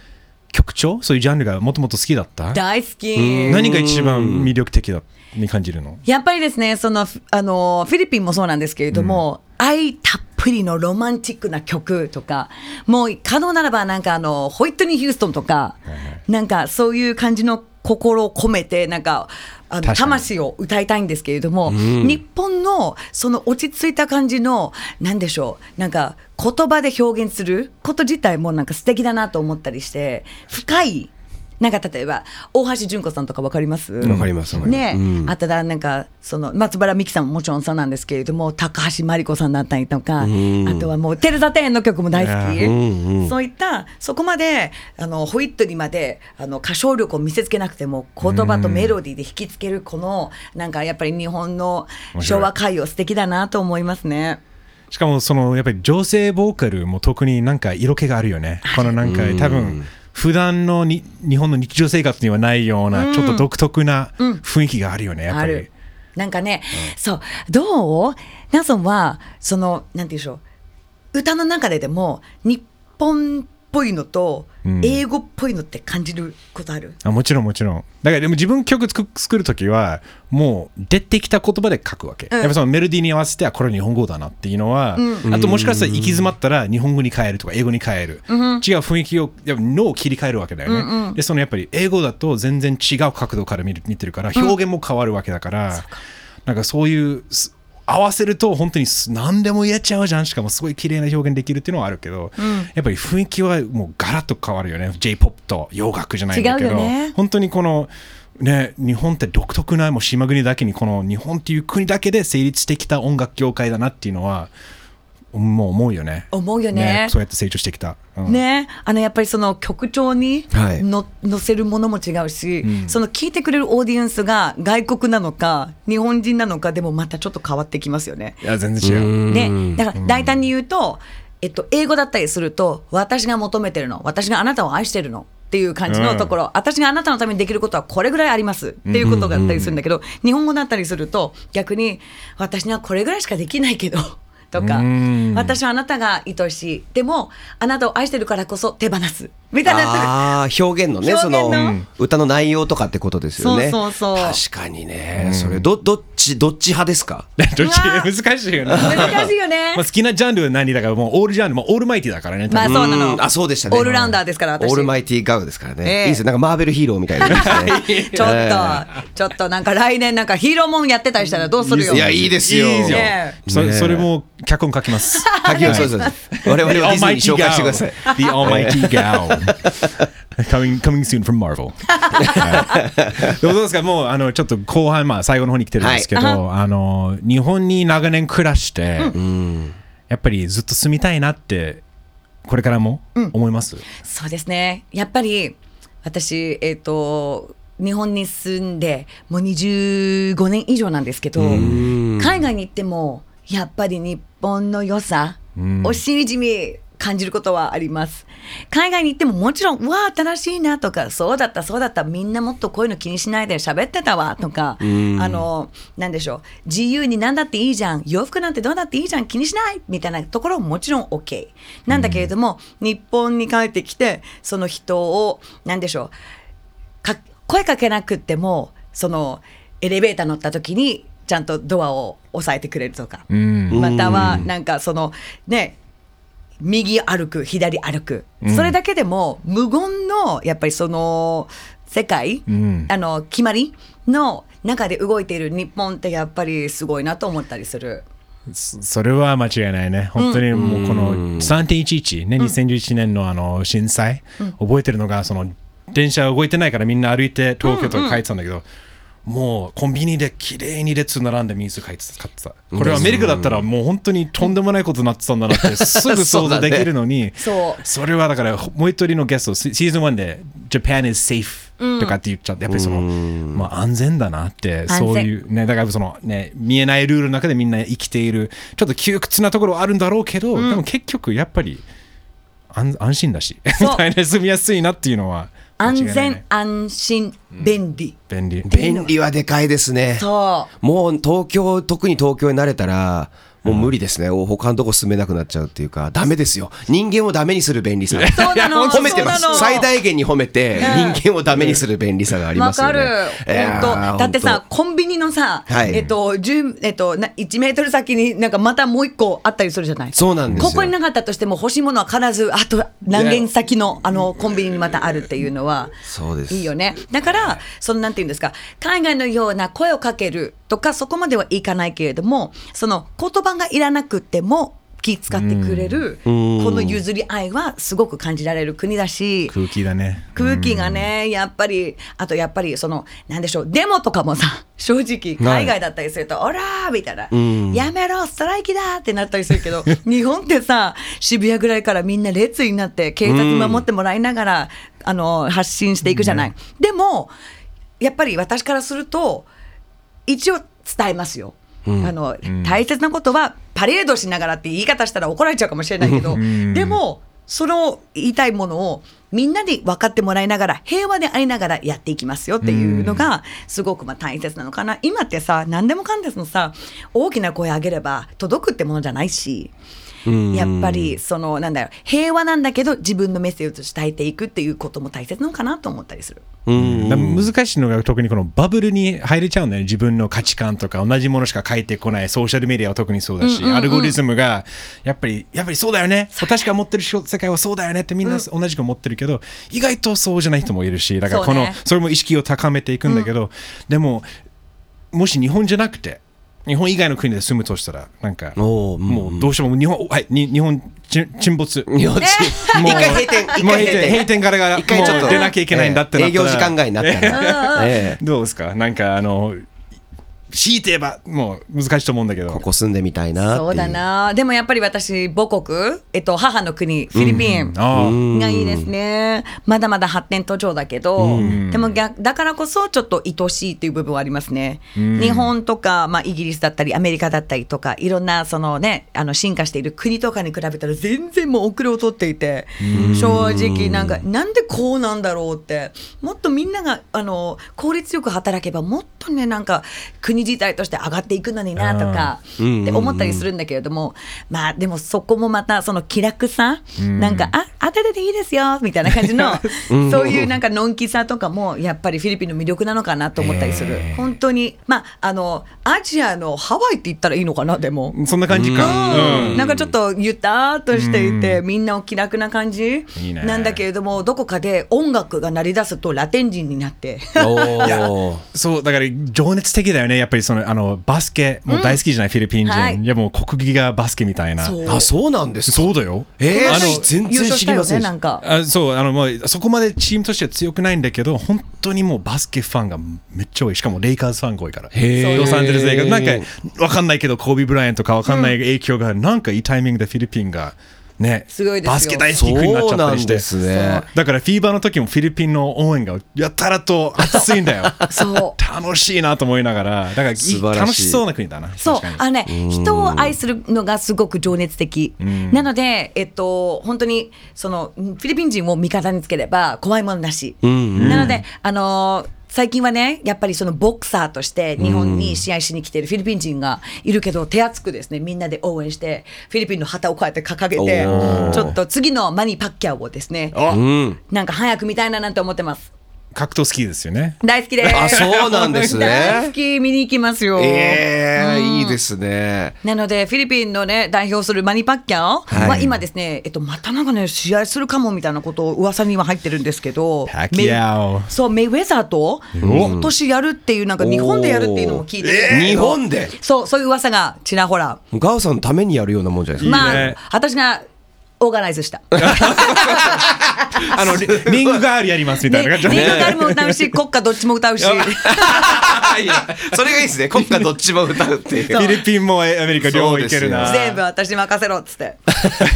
曲調？そういうジャンルがもともと好きだった？大好き。何が一番魅力的だに感じるの？やっぱりですね、そのフあのフィリピンもそうなんですけれども、愛たっぷりのロマンチックな曲とか、もう可能ならばなんかあのホイットニー・ヒューストンとか、なんかそういう感じの心を込めてなんかあの魂を歌いたいんですけれども、日本のその落ち着いた感じのなんでしょうなんか言葉で表現すること自体もなんか素敵だなと思ったりして深いなんか例えば大橋純子さんとかわかります？わかりますね、うん。あとだなんかその松原美樹さんももちろんそうなんですけれども高橋真理子さんだったりとか、ん。あとはもうテレザテンの曲も大好き、うんうんそういったそこまであのホイットにまであの歌唱力を見せつけなくても言葉とメロディーで引きつけるこのなんかやっぱり日本の昭和歌謡素敵だなと思いますね。しかもそのやっぱり女性ボーカルも特になんか色気があるよね。このなんか多分普段のに日本の日常生活にはないようなちょっと独特な雰囲気があるよね、やっぱり。なんかね、そう、どう？ナソンは、その、なんていうんでしょう、歌の中ででも、日本っぽいのと、ん英語っぽいのって感じることある、あもちろんもちろん。だからでも自分曲作作るときはもう出てきた言葉で書くわけ。やっぱそのメロディーに合わせてあこれ日本語だなっていうのは、あともしかしたら行き詰まったら日本語に変えるとか英語に変える。違う雰囲気をやっぱ脳を切り替えるわけだよね。でそのやっぱり英語だと全然違う角度から見る見てるから表現も変わるわけだから、なんかそういうす合わせると本当にす何でも言えちゃうじゃん。しかもすごい綺麗な表現できるっていうのはあるけど、やっぱり雰囲気はもうガラッと変わるよね。J−POP と洋楽じゃないんだけど、ね。本当にこのね日本って独特なもう島国だけにこの日本っていう国だけで成立してきた音楽業界だなっていうのはもう思うよね。思うよね。そうやって成長してきた、うん。ね、あのやっぱりその曲調にはい。の、乗せるものも違うし、その聞いてくれるオーディエンスが外国なのか日本人なのかでもまたちょっと変わってきますよね。いや全然違う。ね、だから大胆に言うと、えっと、英語だったりすると私が求めてるの私があなたを愛してるのっていう感じのところ、私があなたのためにできることはこれぐらいありますっていうことがあったりするんだけど、日本語だったりすると逆に私にはこれぐらいしかできないけどとかうん。私はあなたが愛しい。でもあなたを愛してるからこそ手放すみたいにな。ってるああ表現のねその。の歌の内容とかってことですよね。そうそうそう。確かにね、それどどっちどっち派ですか？どっち？難しいよね。難しいよね。まあ好きなジャンルは何だからもうオールジャンルもうオールマイティだからね。まあそうなの。ん。あそうでしたね。オールラウンダーですから私。オールマイティガウですからね、ええ。いいですよなんかマーベルヒーローみたいなね。ちょっと、ちょっとなんか来年なんかヒーローもんやってたりしたらどうするよ。いやいいですよ。いいですよ。ねそねそれも脚本書きます。書きますそうです。我々はディズニーに紹介してください。The Almighty Gal. coming, coming soon from Marvel. もどうですか？もうあのちょっと後半、まあ、最後の方に来てるんですけど、はい。あの日本に長年暮らして、やっぱりずっと住みたいなってこれからも思います、そうですね。やっぱり私、えっ、と、日本に住んでもう25年以上なんですけど、海外に行ってもやっぱり日本の良さをしみじみ感じることはあります。海外に行ってももちろん、うわあ、新しいなとか、そうだった、そうだった、みんなもっとこういうの気にしないで喋ってたわとか、あの、なんでしょう、自由に何だっていいじゃん、洋服なんてどうだっていいじゃん、気にしないみたいなところももちろん OK。なんだけれども、日本に帰ってきて、その人を、なんでしょう、か声かけなくってもそのエレベーター乗った時にちゃんとドアを押さえてくれるとか、またはなんかそのね右歩く左歩く、それだけでも無言のやっぱりその世界、あの決まりの中で動いている日本ってやっぱりすごいなと思ったりする。そそれは間違いないね。本当にもうこの3.11、ね、2011年のあの震災、覚えてるのが、その電車動いてないからみんな歩いて東京とか帰ってたんだけど、もうコンビニで綺麗に列並んで水買ってた買ってた。これはアメリカだったらもう本当にとんでもないことになってたんだなってすぐ想像できるのに、そう。それはだからもう一人のゲスト、シシーズン1で Japan is safe とかって言っちゃって、やっぱりその、まあ安全だなって、そういうね、だからそのね、見えないルールの中でみんな生きている、ちょっと窮屈なところはあるんだろうけど、でも結局やっぱり安安心だし、住みやすいなっていうのは安全ね、安心、便利。便利。便利はでかいですねそう。もう東京特に東京に慣れたらもう無理ですね、他のとこ住めなくなっちゃうっていうかダメですよ。人間をダメにする便利さ。そうなの。褒めてます。最大限に褒めて人間をダメにする便利さがありわますよね。かる。本当。だってさ、コンビニのさ、はい。えっと、10えっと、な1メートル先になんかまたもう一個あったりするじゃない？そうなんですよ。ここになかったとしても欲しいものは必ず、あと何軒先のあのコンビニにまたあるっていうのは、そうです。いいよね。だから、そのなんていうんですか、海外のような声をかけるとか、そこまではいかないけれども、その言葉がいらなくっても、気使ってくれる、この譲り合いはすごく感じられる国だし、空気だね。空気がね、やっぱり、あとやっぱり、その、なんでしょう、デモとかもさ、正直、海外だったりすると、おらーみたいな、やめろ、ストライキだってなったりするけど、日本ってさ、渋谷ぐらいからみんな列になって、警察に守ってもらいながら、あの、発信していくじゃない。でも、やっぱり私からすると、一応伝えますよ。あの大切なことはパレードしながらって言い方したら怒られちゃうかもしれないけど、でもその言いたいものをみんなに分かってもらいながら平和でありながらやっていきますよっていうのがすごくまあ大切なのかな今ってさ何でもかんですのさ大きな声上げれば届くってものじゃないし。やっぱりそのなんだろう平和なんだけど自分のメッセージを伝えていくっていうことも大切なのかなと思ったりする。だから難しいのが特にこのバブルに入れちゃうんだよね。自分の価値観とか同じものしか書いてこない。ソーシャルメディアは特にそうだし、アルゴリズムがやっぱりやっぱりそうだよね。確か持ってる世界はそうだよねってみんな同じく思ってるけど、意外とそうじゃない人もいるしだからこのそうね。それも意識を高めていくんだけど、でももし日本じゃなくて日本以外の国で住むとしたらなんかもうどうしても日本はいに日本ち沈没。日本人一回閉店一もう閉店店閉店からが一回ちょっと。もう出なきゃいけないんだってなったら。営業時間外になったら、ええ。どうですか？なんかあの強いて言えばもう難しいと思うんだけど。ここ住んでみたいなそうだな。でもやっぱり私母国、えっと、母の国フィリピン、がいいですね。まだまだ発展途上だけど、でも逆だからこそちょっと愛しいっていう部分はありますね。日本とか、まあ、イギリスだったりアメリカだったりとかいろんなそのねあの進化している国とかに比べたら全然もう遅れを取っていて、正直なんかなんでこうなんだろうって。もっとみんながあの効率よく働けばもっとねなんか国国自体として上がっていくのになとかうんって思ったりするんだけれども、まあでもそこもまたその気楽さ、なんかあ当ててていいですよみたいな感じの そういうなんかのんきさとかもやっぱりフィリピンの魅力なのかなと思ったりする、本当にまああのアジアのハワイって言ったらいいのかなでも。そんな感じか。うん。なんかちょっとゆったっとしていて、みんなお気楽な感じ。いいね。なんだけれどもどこかで音楽が鳴り出すとラテン人になって。そうだから情熱的だよね。やっぱりそのあのバスケもう大好きじゃない、フィリピン人、はい。い、やもう国技がバスケみたいな。そう。あそうなんですか？そうだよ。えーあの全然知りませんあそうあのもうそこまでチームとしては強くないんだけど本当にもうバスケファンがめっちゃ多い。しかもレイカーズファンが多いから。ロサンゼルスレイカーズなんかわかんないけどコービー・ブライアンとかわかんない影響が、なんかいいタイミングでフィリピンがね。すごいですよ。バスケ大好き国になっちゃったりして。ですね。だからフィーバーの時もフィリピンの応援がやたらと熱いんだよ。そう。楽しいなと思いながら。だからいい素晴らしい。楽しそうな国だな。そう。あのね人を愛するのがすごく情熱的。なのでえっと本当にそのフィリピン人を味方につければ怖いものなし、なのであのー最近はねやっぱりそのボクサーとして日本に試合しに来てるフィリピン人がいるけど手厚くですねみんなで応援してフィリピンの旗をこうやって掲げてちょっと次のマニー・パッキャオをですねうん。なんか早く見たいななんて思ってます格闘好きですよね。大好きです。あそうなんですね。大好き見に行きますよ。ええいいですね。なのでフィリピンのね代表するマニパッキャオはい。は今ですね、えっと、またなんかね試合するかもみたいなことを噂には入ってるんですけどパッキャオそうメイウェザーと今年やるっていうなんか日本でやるっていうのも聞いてるんですけど日本で？そうそういう噂がちらほら。ガウさんのためにやるようなもんじゃないですか。まあね。私がオーガナイズした。あのリリングガールやりますみたいなねリン感じグガールも歌うし、国歌どっちも歌うし。いやそれがいいですね。国家どっちも歌うっていう。フィリピンもアメリカ両方いけるな。全部私に任せろっつって。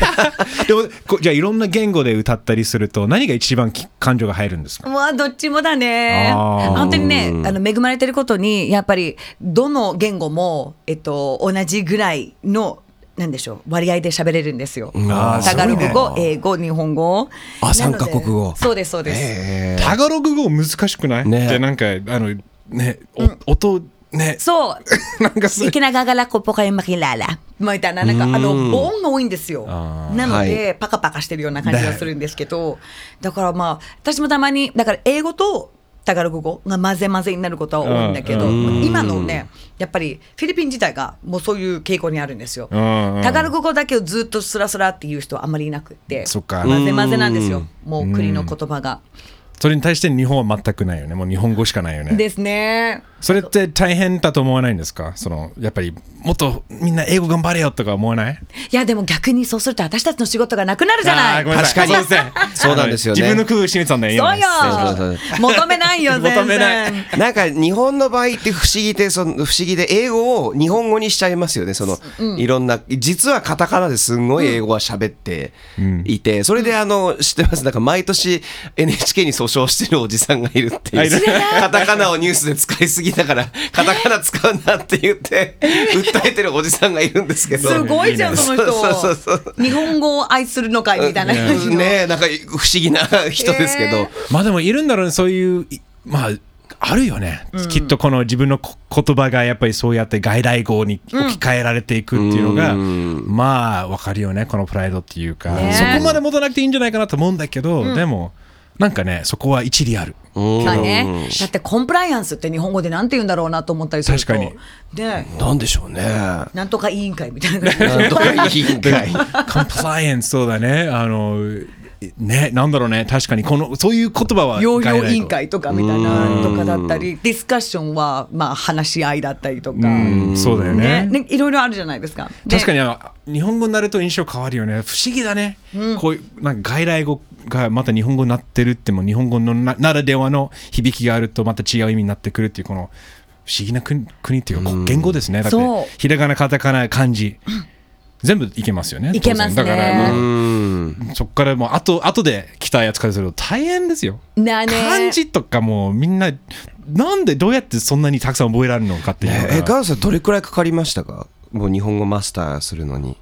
でもこじゃあいろんな言語で歌ったりすると何が一番き感情が入るんですか？もうどっちもだね。本当にね、あの恵まれてることに、やっぱりどの言語も、えっと、同じぐらいの、なんでしょう、割合で喋れるんですよ。あータガログ語、英語、日本語。あ三カ国語そうです、そうです。えタガログ語難しくない、ね。じなんかあのね、お音ね。そう。なんかすいけながらこぽかいまきらら。みたいな、なん。か、あの、母音が多いんですよ。あなので、はパカパカしてるような感じがするんですけど、だからまあ、私もたまに、だから英語とタガログ語が混ぜ混ぜになることは多いんだけど、うん。今のね、やっぱりフィリピン自体がもうそういう傾向にあるんですよ。タガログ語だけをずっとスラスラっていう人はあんまりいなくって、そ混ぜ混ぜなんですよ。もう国の言葉が。それに対して日本は全くないよね。もう日本語しかないよね。ですね。それって大変だと思わないんですか？そのやっぱりもっとみんな英語頑張れよとか思わない？いやでも逆にそうすると私たちの仕事がなくなるじゃない。確かに。そうですね そうなんですよね。自分の工夫してみてたんだよ。そうよ求めないよ全然。求めない。なんか日本の場合って不思議でその不思議で英語を日本語にしちゃいますよね。その、いろんな実はカタカナですんごい英語は喋っていて、それであの知ってます？なんか毎年 NHK に訴訟してるおじさんがいるっていう。あいる。カタカナをニュースで使いすぎだからカタカナ使うなって言って 訴えてるおじさんがいるんですけど。すごいじゃん、その人。そうそうそう日本語を愛するのかいみたいな感じの。ねえなんか不思議な人ですけど、え。まあでもいるんだろうねそういういまああるよね、きっとこの自分のこ言葉がやっぱりそうやって外来語に置き換えられていくっていうのが、まあわかるよねこのプライドっていうか、ねそこまで持たなくていいんじゃないかなと思うんだけど、でもなんかねそこは一理ある。うん。まあね、だってコンプライアンスって日本語でなんて言うんだろうなと思ったりすると。確かに。ね。なんでしょうね。なんとか委員会みたいな。感じなんとか委員会。コンプライアンスそうだね。あのねなんだろうね。確かにこのそういう言葉は養養委員会とかみたいなとかだったりディスカッションはまあ話し合いだったりとか、うんそうだよね。ね。ねいろいろあるじゃないですか。で確かにあの日本語になると印象変わるよね。不思議だね、こういうなんか外来語がまた日本語になってるっても日本語のなならではの響きがあるとまた違う意味になってくるっていうこの不思議な国国っていうか言語ですね。だってひらがなカタカナ漢字全部いけますよねいけますね。だからうもうんそこからもう後後で来たやつからすると大変ですよ。なね。漢字とかもうみんななんでどうやってそんなにたくさん覚えられるのかっていうえガウさんどれくらいかかりましたか？もう日本語マスターするのに。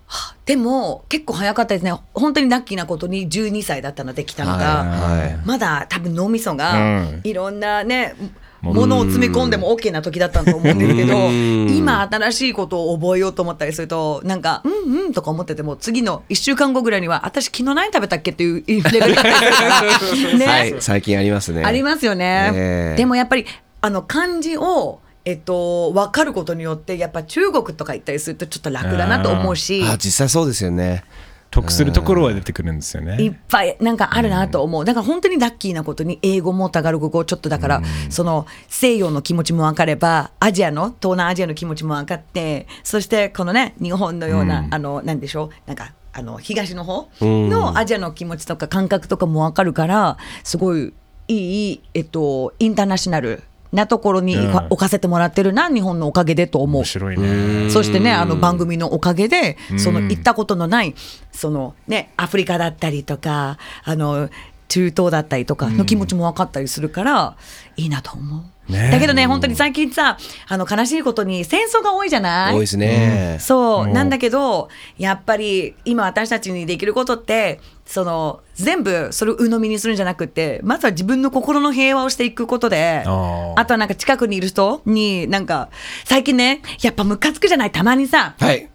でも結構早かったですね。本当にラッキーなことに12歳だったので来たのが、はい。まだ多分脳みそがうん。いろんなね物を詰め込んでも OK な時だったと思うんですけどうん。今新しいことを覚えようと思ったりするとなんかうんうんとか思ってても次の1週間後ぐらいには私昨日何食べたっけっていう レベルだったりするからね、はい。最近ありますね。ありますよね。ええ。でもやっぱりあの漢字をえっと、分かることによってやっぱ中国とか行ったりするとちょっと楽だなと思うし。あ実際そうですよね得するところは出てくるんですよいっね。ぱいなんかあるなと思う、だから本当にラッキーなことに英語もタガログ語ちょっとだから、その西洋の気持ちも分かればアジアの東南アジアの気持ちも分かってそしてこのね日本のような、あのなんでしょうなんかあの東の方のアジアの気持ちとか感覚とかも分かるからすごいいい、えっと、インターナショナルなところにうん置かせてもらってるな日本のおかげでと思う面。白いね。そしてね、あの番組のおかげで、その行ったことのない、そのね、アフリカだったりとか、あの、中東だったりとかの気持ちも分かったりするから、いいなと思う。ね。だけどね、本当に最近さ、あの、悲しいことに戦争が多いじゃない？多いですね。そう、う。んなんだけど、やっぱり今私たちにできることって、その、全部それを鵜呑みにするんじゃなくて、まずは自分の心の平和をしていくことで、あとはなんか近くにいる人に、なんか、最近ね、やっぱムカつくじゃない？たまにさ、はい。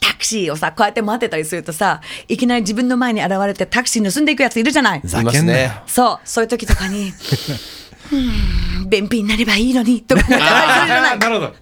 タクシーをさ、こうやって待ってたりするとさ、いきなり自分の前に現れてタクシー盗んでいくやついるじゃない？いますね。そう、そういう時とかに、うーん、便秘になればいいのに、とか。思ってたりするじゃない。なるほど。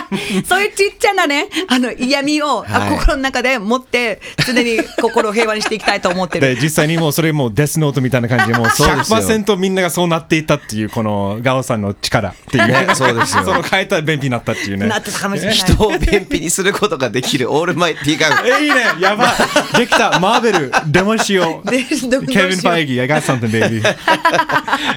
そういうちっちゃなね、あの嫌味を、あはい。心の中で持って、常に心を平和にしていきたいと思ってでる。実際にもうそれもうデスノートみたいな感じでもうそうですよ。100%みんながそうなっていったっていうこのガオさんの力っていうね。ねそうですよ。その変えたら便秘になったっていうね。なってたかもしれない。人を便秘にすることができるオールマイティーが えいいね。やばい。できた。マーベル。出ましよう。でどうしよう。ケビン・ファイギー I got something baby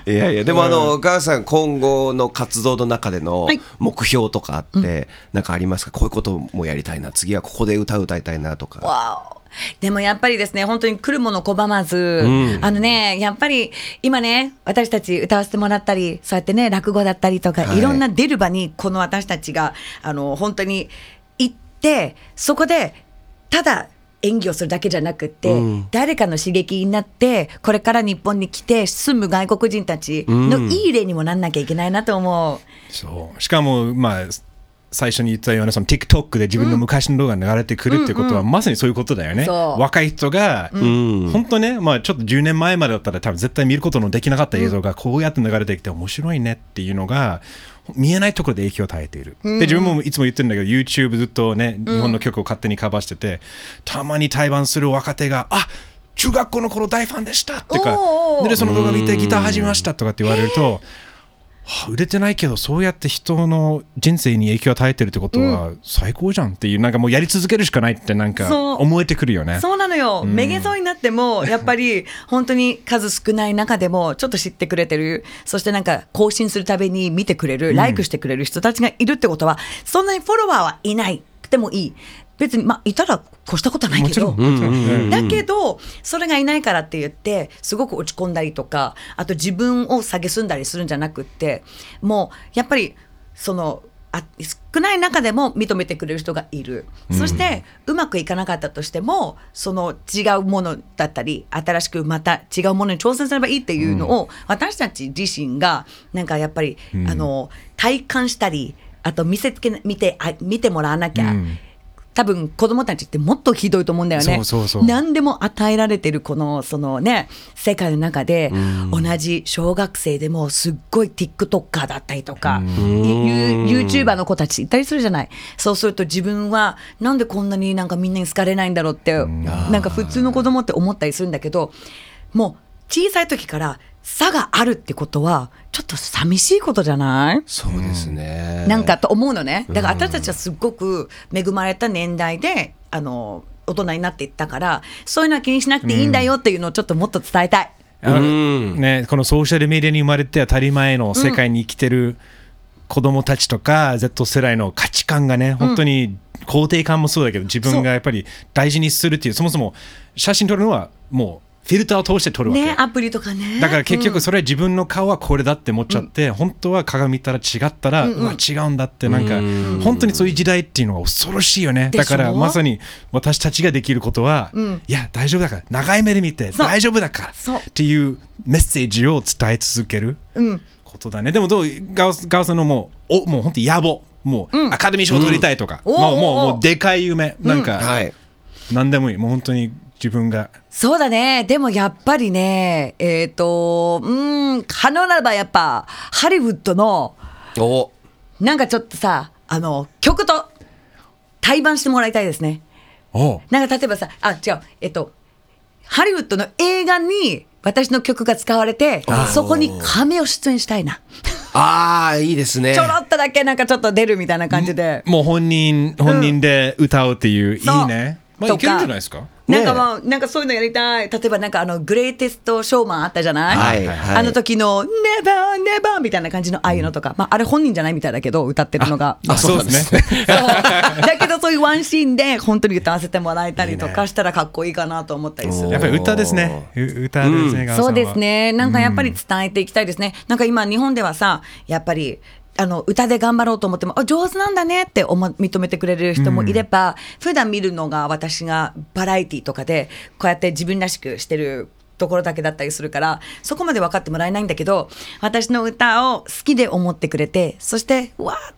いやいやでもあのガーさん今後の活動の中でのはい。目標とかあってなんかありますか？こういうこともやりたいな次はここで歌歌いたいなとか。でもやっぱりですね、本当に来るもの拒まず、あのね、やっぱり今ね、私たち歌わせてもらったり、そうやってね、落語だったりとか、はい。い、ろんな出る場に、この私たちが、あの、本当に行って、そこで、ただ、演技をするだけじゃなくって、誰かの刺激になって、これから日本に来て住む外国人たちのいい例にもなんなきゃいけないなと思う。そう。しかもまあ最初に言ったようなその TikTok で自分の昔の動画が流れてくるってことは、まさにそういうことだよね。若い人が、本当ね、まあ、ちょっと10年前までだったら多分絶対見ることのできなかった映像がこうやって流れてきて面白いねっていうのが見えないところで影響を与えている、で自分もいつも言ってるんだけど YouTube ずっとね日本の曲を勝手にカバーしてて、たまに対バンする若手があ中学校の頃大ファンでしたっていうかでその動画見てギター始めましたとかって言われると、はあ売れてないけどそうやって人の人生に影響を与えてるってことは最高じゃんっていうなんかもうやり続けるしかないってなんか思えてくるよね。そうなのよ、めげそうになっても、やっぱり本当に数少ない中でも、ちょっと知ってくれてる、そしてなんか更新するたびに見てくれる、ライクしてくれる人たちがいるってことは、そんなにフォロワーはいない。くてもいい。別に、まあ、いたら越したことはないけど。だけど、それがいないからって言って、すごく落ち込んだりとか、あと自分を蔑んだりするんじゃなくって、もう、やっぱり、その、あ少ない中でも認めてくれる人がいる、そしてうまくいかなかったとしてもその違うものだったり新しくまた違うものに挑戦すればいいっていうのを、私たち自身がなんかやっぱり、あの体感したりあと見せつけ見てあ見てもらわなきゃ、うん多分子供たちってもっとひどいと思うんだよね。そうそうそう何でも与えられてるこのそのね世界の中で同じ小学生でもすっごい TikToker だったりとか、ユ YouTuber の子たちいたりするじゃない。そうすると自分はなんでこんなになんかみんなに好かれないんだろうって、なんか普通の子供って思ったりするんだけど、もう小さい時から差があるってことはちょっと寂しいことじゃない？そうですね。なんかと思うのね。だから私たちはすっごく恵まれた年代で、あの、大人になっていったから、そういうのは気にしなくていいんだよっていうのをちょっともっと伝えたい。あのね、このソーシャルメディアに生まれて当たり前の世界に生きてる子供たちとか、Z 世代の価値観がね本当に肯定感もそうだけど自分がやっぱり大事にするっていうそもそも写真撮るのはもうフィルターを通して撮るわけ、ね、アプリとかね。だから結局それは自分の顔はこれだって思っちゃって、本当は鏡見たら違ったら、うわ違うんだってなんか本当にそういう時代っていうのが恐ろしいよね。だからまさに私たちができることは、いや大丈夫だから長い目で見て大丈夫だからそう。っていうメッセージを伝え続ける、ことだね。でもどうガオスガオさんのもうおもう本当に野望もう、アカデミー賞取りたいとか、もうもうもうでかい夢。なんか、はい。何でもいい。もう本当に自分がそうだね。でもやっぱりね、えっ、と、うーん、可能ならばやっぱ、ハリウッドの、おなんかちょっとさ、あの、曲と対バンしてもらいたいですね。おうなんか例えばさ、あ、違う、えっと、ハリウッドの映画に私の曲が使われて、そこにカメを出演したいな。ああいいですねちょろっとだけなんかちょっと出るみたいな感じで。もう本人本人で歌うっていう、いいね。まあいけるんじゃないですか？なんかまあ、なんかそういうのやりたい。例えばなんかあの、グレイテストショーマンあったじゃない、はいはいあの時の、ネバーネバーみたいな感じのああいうのとか、まああれ本人じゃないみたいだけど、歌ってるのが。あそうですね。そう だけどそういうワンシーンで本当に歌わせてもらえたりとかしたらかっこいいかなと思ったりする。やっぱり歌ですね。う歌ですね。ガオさんはそうです。ね。なんかやっぱり伝えていきたいですね。なんか今日本ではさ、やっぱり。あの歌で頑張ろうと思ってもあ上手なんだねって思認めてくれる人もいれば、普段見るのが私がバラエティとかでこうやって自分らしくしてるところだけだったりするからそこまで分かってもらえないんだけど私の歌を好きで思ってくれてそしてうわー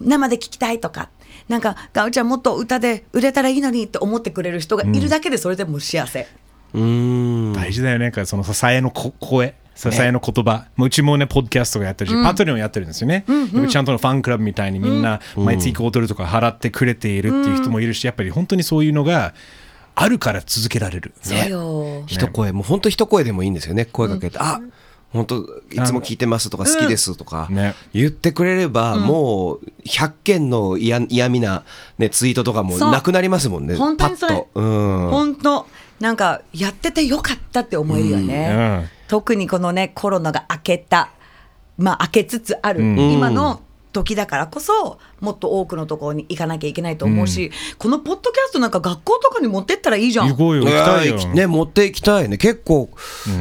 生で聴きたいとかなんかガウちゃんもっと歌で売れたらいいのにって思ってくれる人がいるだけでそれでもう幸せ。うーん大事だよね。その支えのこ声。支えの言葉、もううちもね、ポッドキャストがやってるし、パトリオンやってるんですよね。でもちゃんとのファンクラブみたいにみんな毎月5ドルとか払ってくれているっていう人もいるし、やっぱり本当にそういうのがあるから続けられる。そうよ。一声もう本当一声でもいいんですよね。声かけて、あ本当いつも聞いてますとか好きですとかね言ってくれれば、もう100件の嫌嫌味な、ね、ツイートとかもなくなりますもんね。本当にそれ。パッと。うん。本当。なんかやっててよかったって思えるよね、うんうん特にこのねコロナが明けたまあ明けつつある、ん。今の時だからこそもっと多くのところに行かなきゃいけないと思うし、このポッドキャストなんか学校とかに持ってったらいいじゃん。行こうよ、い行きたやいよ。ーね、持っていきたいね。結構、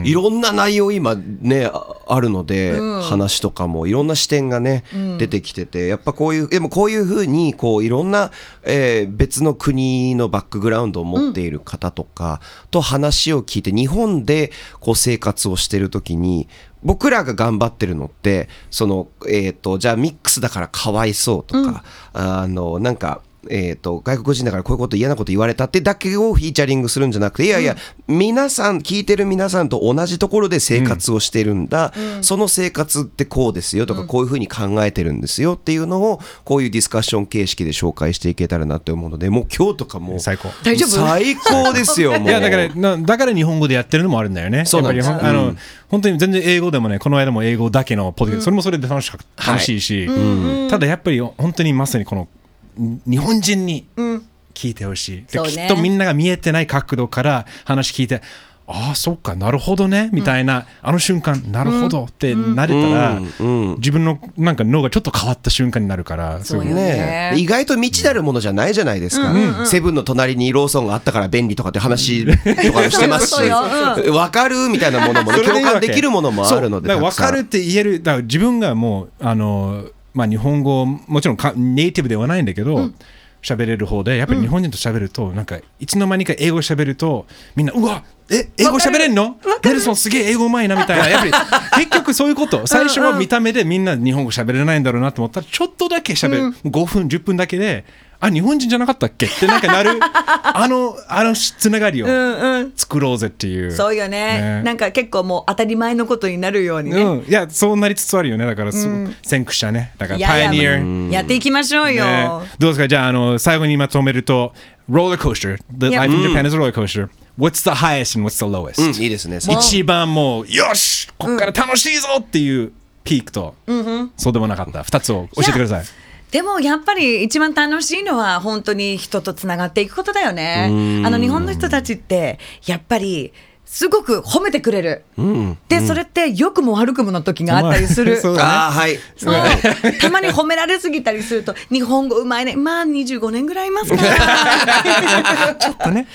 いろんな内容今ねああるので、話とかもいろんな視点がね、出てきててやっぱこういうでもこういうふうにこういろんな、えー別の国のバックグラウンドを持っている方とかと話を聞いて日本でこう生活をしてる時に僕らが頑張ってるのってそのえっ、とじゃあミックスだからかわいそうとか、あのなんかえー、と外国人だからこういうこと嫌なこと言われたってだけをフィーチャリングするんじゃなくていやいや、皆さん聞いてる皆さんと同じところで生活をしてるんだ、その生活ってこうですよとか、こういうふうに考えてるんですよっていうのをこういうディスカッション形式で紹介していけたらなって思うのでもう今日とかもう最高。大丈夫最高ですよもう。いやだからなだから日本語でやってるのもあるんだよね。そうなんです。やっぱりほんあの、本当に全然英語でもね、この間も英語だけのポッドキャスト、それもそれで楽しか楽しいし、ただやっぱり本当にまさにこのん日本人に聞いてほしい、うね。きっとみんなが見えてない角度から話聞いて、ああ、そっか、なるほどね、みたいな、あの瞬間、なるほどってなれたら、自分のなんか脳がちょっと変わった瞬間になるから、そうよね。ね。意外と未知なるものじゃないじゃないですか、セブンの隣にローソンがあったから便利とかって話とかもしてますし 分かるみたいなものもね共感できるものもあるので分かるって言えるだから自分がもうあの、まあ、日本語もちろんかネイティブではないんだけど喋、れる方でやっぱり日本人と喋ると、なんかいつの間にか英語喋るとみんなうわえ英語喋れんの？ネルソンすげえ英語うまいなみたいな。やっぱり 結局そういうこと。最初は見た目でみんな日本語喋れないんだろうなと思ったらちょっとだけ喋る、5分10分だけであ日本人じゃなかったっけ？ってなんかなる。あのあのつながりを作ろうぜっていう、そうよね。なんか結構もう当たり前のことになるようにね、うん、いやそうなりつつあるよね。だからす、先駆者ね。だからパイニア、ね、やっていきましょうよ、どうですか？じゃああの最後にまとめると roller coaster the Yeah. life in Japan is a roller coaster what's the highest and what's the lowest、うんいいですね。一番もうよし！こっから楽しいぞ！っていうピークと、そうでもなかった。2つを教えてくださいでもやっぱり一番楽しいのは本当に人とつながっていくことだよね。あの日本の人たちってやっぱりすごく褒めてくれる。で、それって良くも悪くもの時があったりする。そうだね。ああはい。そう。たまに褒められすぎたりすると日本語うまいね。まあ25年ぐらいいますから。ちょっとね。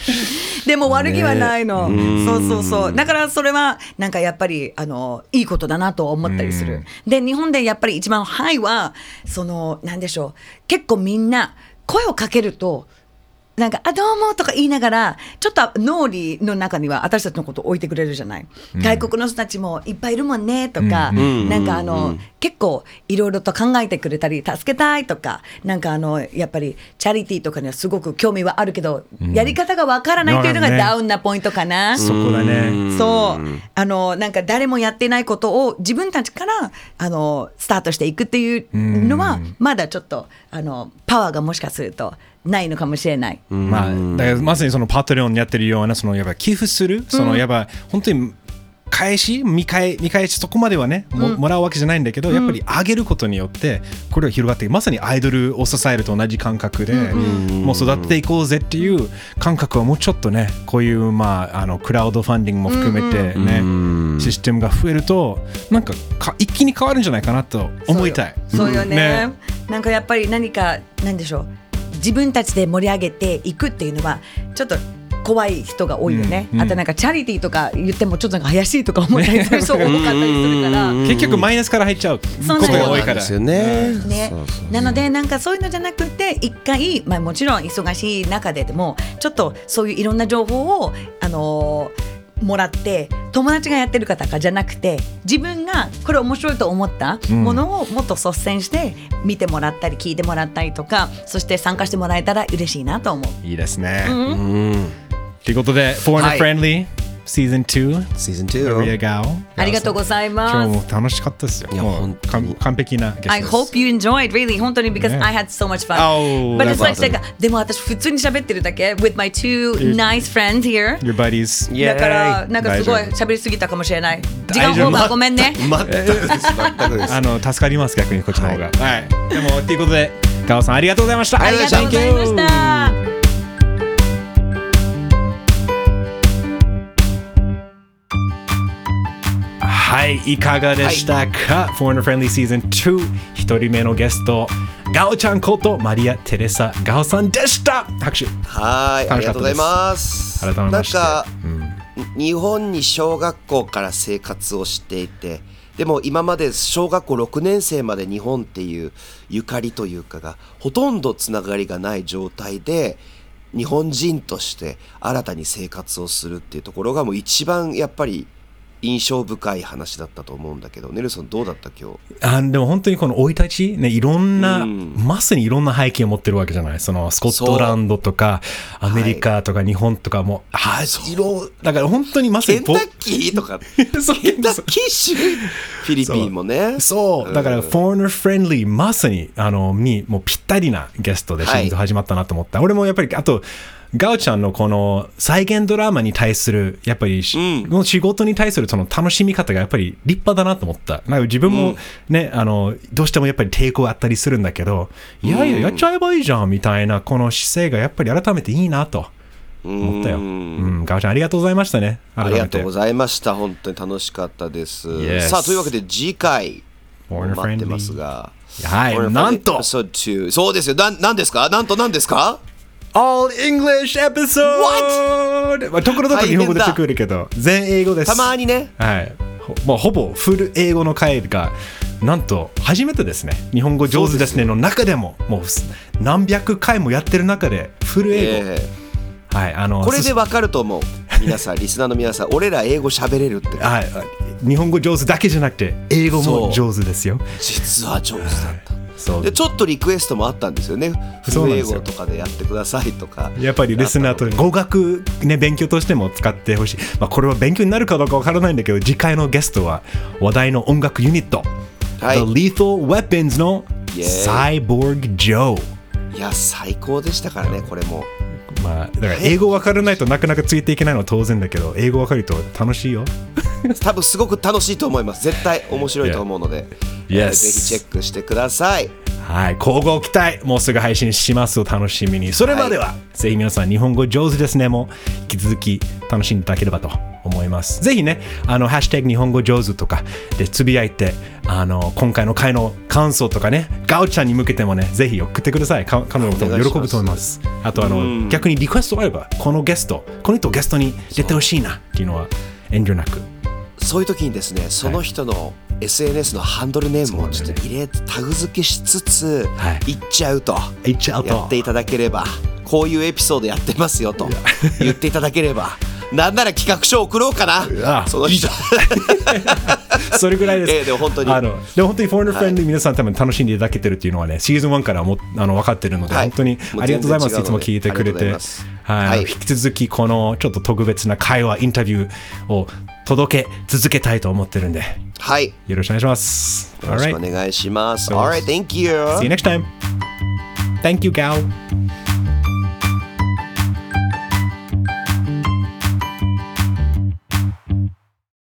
でも悪気はないの、そうそうそう。だからそれはなんかやっぱりあのいいことだなと思ったりする、で日本でやっぱり一番ハイはそのなんでしょう。結構みんな声をかけるとなんか、あ、どうもとか言いながら、ちょっと脳裏の中には私たちのことを置いてくれるじゃない？外国の人たちもいっぱいいるもんねとか、んなんかあの、うん結構いろいろと考えてくれたり、助けたいとか、なんかあの、やっぱりチャリティーとかにはすごく興味はあるけど、やり方がわからないというのがダウンなポイントかな。そこだね。そう。あの、なんか誰もやってないことを自分たちから、あの、スタートしていくっていうのは、まだちょっと、あの、パワーがもしかするとないのかもしれない。まあ、だからまさにそのパトレオンにやってるような、そのやっぱ寄付する、そのやっぱ本当に返し見返見返しそこまではねも,、もらうわけじゃないんだけど、やっぱりあげることによってこれを広がってまさにアイドルを支えると同じ感覚で、もう育てていこうぜっていう感覚はもうちょっとねこういうまああのクラウドファンディングも含めてね、システムが増えるとなんかか一気に変わるんじゃないかなと思いたい。そうよ。ね。ね。なんかやっぱり何かなんでしょう自分たちで盛り上げていくっていうのはちょっと怖い人が多いよね、うんうんあとなんかチャリティーとか言ってもちょっとなんか怪しいとか思ったりする人多かったりするから。結局マイナスから入っちゃうそうことが多いから。そうなんですよね。ねそうそう、なのでなんかそういうのじゃなくて一回、まあ、もちろん忙しい中ででもちょっとそういういろんな情報を、あのーもらって友達がやってる方かじゃなくて自分がこれ面白いと思ったものをもっと率先して見てもらったり聞いてもらったりとかそして参加してもらえたら嬉しいなと思う。いいですね。うん。ということで、Foreigner はい Friendly Season 2、シーズンマリア2。ガオ。ありがとうござい今ます。日も楽しかったですよ。いやもう完完璧なゲストです。I hope you enjoyed really 本当に because ね I had so much fun. Oh, But it's like, かでも私普通に喋ってるだけ with my two nice friends here. Your buddies. だからなんかすごい喋りすぎたかもしれない。時間大丈夫オーバーごめんね。全くです。あの助かります逆にこっちの方が。はい。でもということで、ガオさんありがとうございました。ありがとうございました。はい、いかがでしたか、Foreigner Friendly Season 2一人目のゲストガオちゃんことマリア・テレサ・ガオさんでした。拍手。はい、ありがとうございます。改めまして。なんか、日本に小学校から生活をしていて、でも今まで小学校6年生まで日本っていうゆかりというかがほとんどつながりがない状態で日本人として新たに生活をするっていうところがもう一番やっぱり印象深い話だったと思うんだけどネルソンどうだった今日？あでも本当にこの生い立ち、ね、いろんな、うん。まさにいろんな背景を持ってるわけじゃない？そのスコットランドとかアメリカとか日本とかも、あいろだから本当にまさにケンタッキーとか。そう。ケンタッキー州。フィリピンもね。そう、だから、うん。foreigner friendly、まさに、あの、に、もうぴったりなゲストでシリーズ始まったなと思った。俺もやっぱり、あと、ガオちゃんのこの再現ドラマに対する、やっぱりし、うん仕事に対するその楽しみ方がやっぱり立派だなと思った。なんか自分もね、あの、どうしてもやっぱり抵抗あったりするんだけど、いやいや、やっちゃえばいいじゃん、みたいな、この姿勢がやっぱり改めていいなと思ったよ。ううんん、ガオちゃんありがとうございましたね。ありがとうごいざいました。本当に楽しかったです。Yes さあ、というわけで次回、待ってますが。はい、なんと Friendly Episode 2そうですよ。ななんですか？なんとなんですか？All English episode! まあところどころ日本語出てくるけど、全英語です。たまにね。はい。ほもうほぼフル英語の回が、なんと初めてですね。日本語上手ですねの中でも、もう何百回もやってる中で、フル英語。えはい。あの、ーこれでわかると思う。皆さん、リスナーの皆さん、俺ら英語喋れるって。はい。日本語上手だけじゃなくて、英語も上手ですよ。実は上手だった。で、ちょっとリクエストもあったんですよね。フル英語とかでやってくださいとか。やっぱりリスナーと語学、ね、勉強としても使ってほしい、まあ、これは勉強になるかどうかわからないんだけど次回のゲストは話題の音楽ユニット、はい。The Lethal Weapons のサイボーグ・ジョー、いや、最高でしたからね、これも。まあ、だから英語わからないとなかなかついていけないのは当然だけど英語わかると楽しいよ多分すごく楽しいと思います。絶対面白いと思うので、Yeah. えー.ぜひチェックしてください。はい、交互期待もうすぐ配信しますお楽しみにそれまでは、ぜひ皆さん日本語上手ですねも引き続き楽しんでいただければと思います。ぜひねあのハッシュタグ日本語上手とかでつぶやいてあの今回の回の感想とかねガオちゃんに向けてもねぜひ送ってください。か彼女も喜ぶと思います。あとあの逆にリクエストあればこのゲストこの人ゲストに出てほしいなっていうのは遠慮なく。そういう時にですね、その人の SNS のハンドルネームをちょっと入れ、タグ付けしつつ、はい。言っちゃうと、言っちゃうと。やっていただければ、こういうエピソードやってますよと言っていただければなんなら企画書送ろうかな。あその人。それぐらいです。ええでも本当に。あのでも本当にフォーナーフレンド皆さん多分楽しんでいただけてるっていうのはね、シーズン1からもあの分かってるので、はい。本当にありがとうございます。いつも聞いてくれて。はい、はい。引き続きこのちょっと特別な会話、インタビューを届け続けたいと思ってるんで、はい。よろしくお願いします。よろしくお.願いします。Alright thank you See you next time. Thank you, Gal.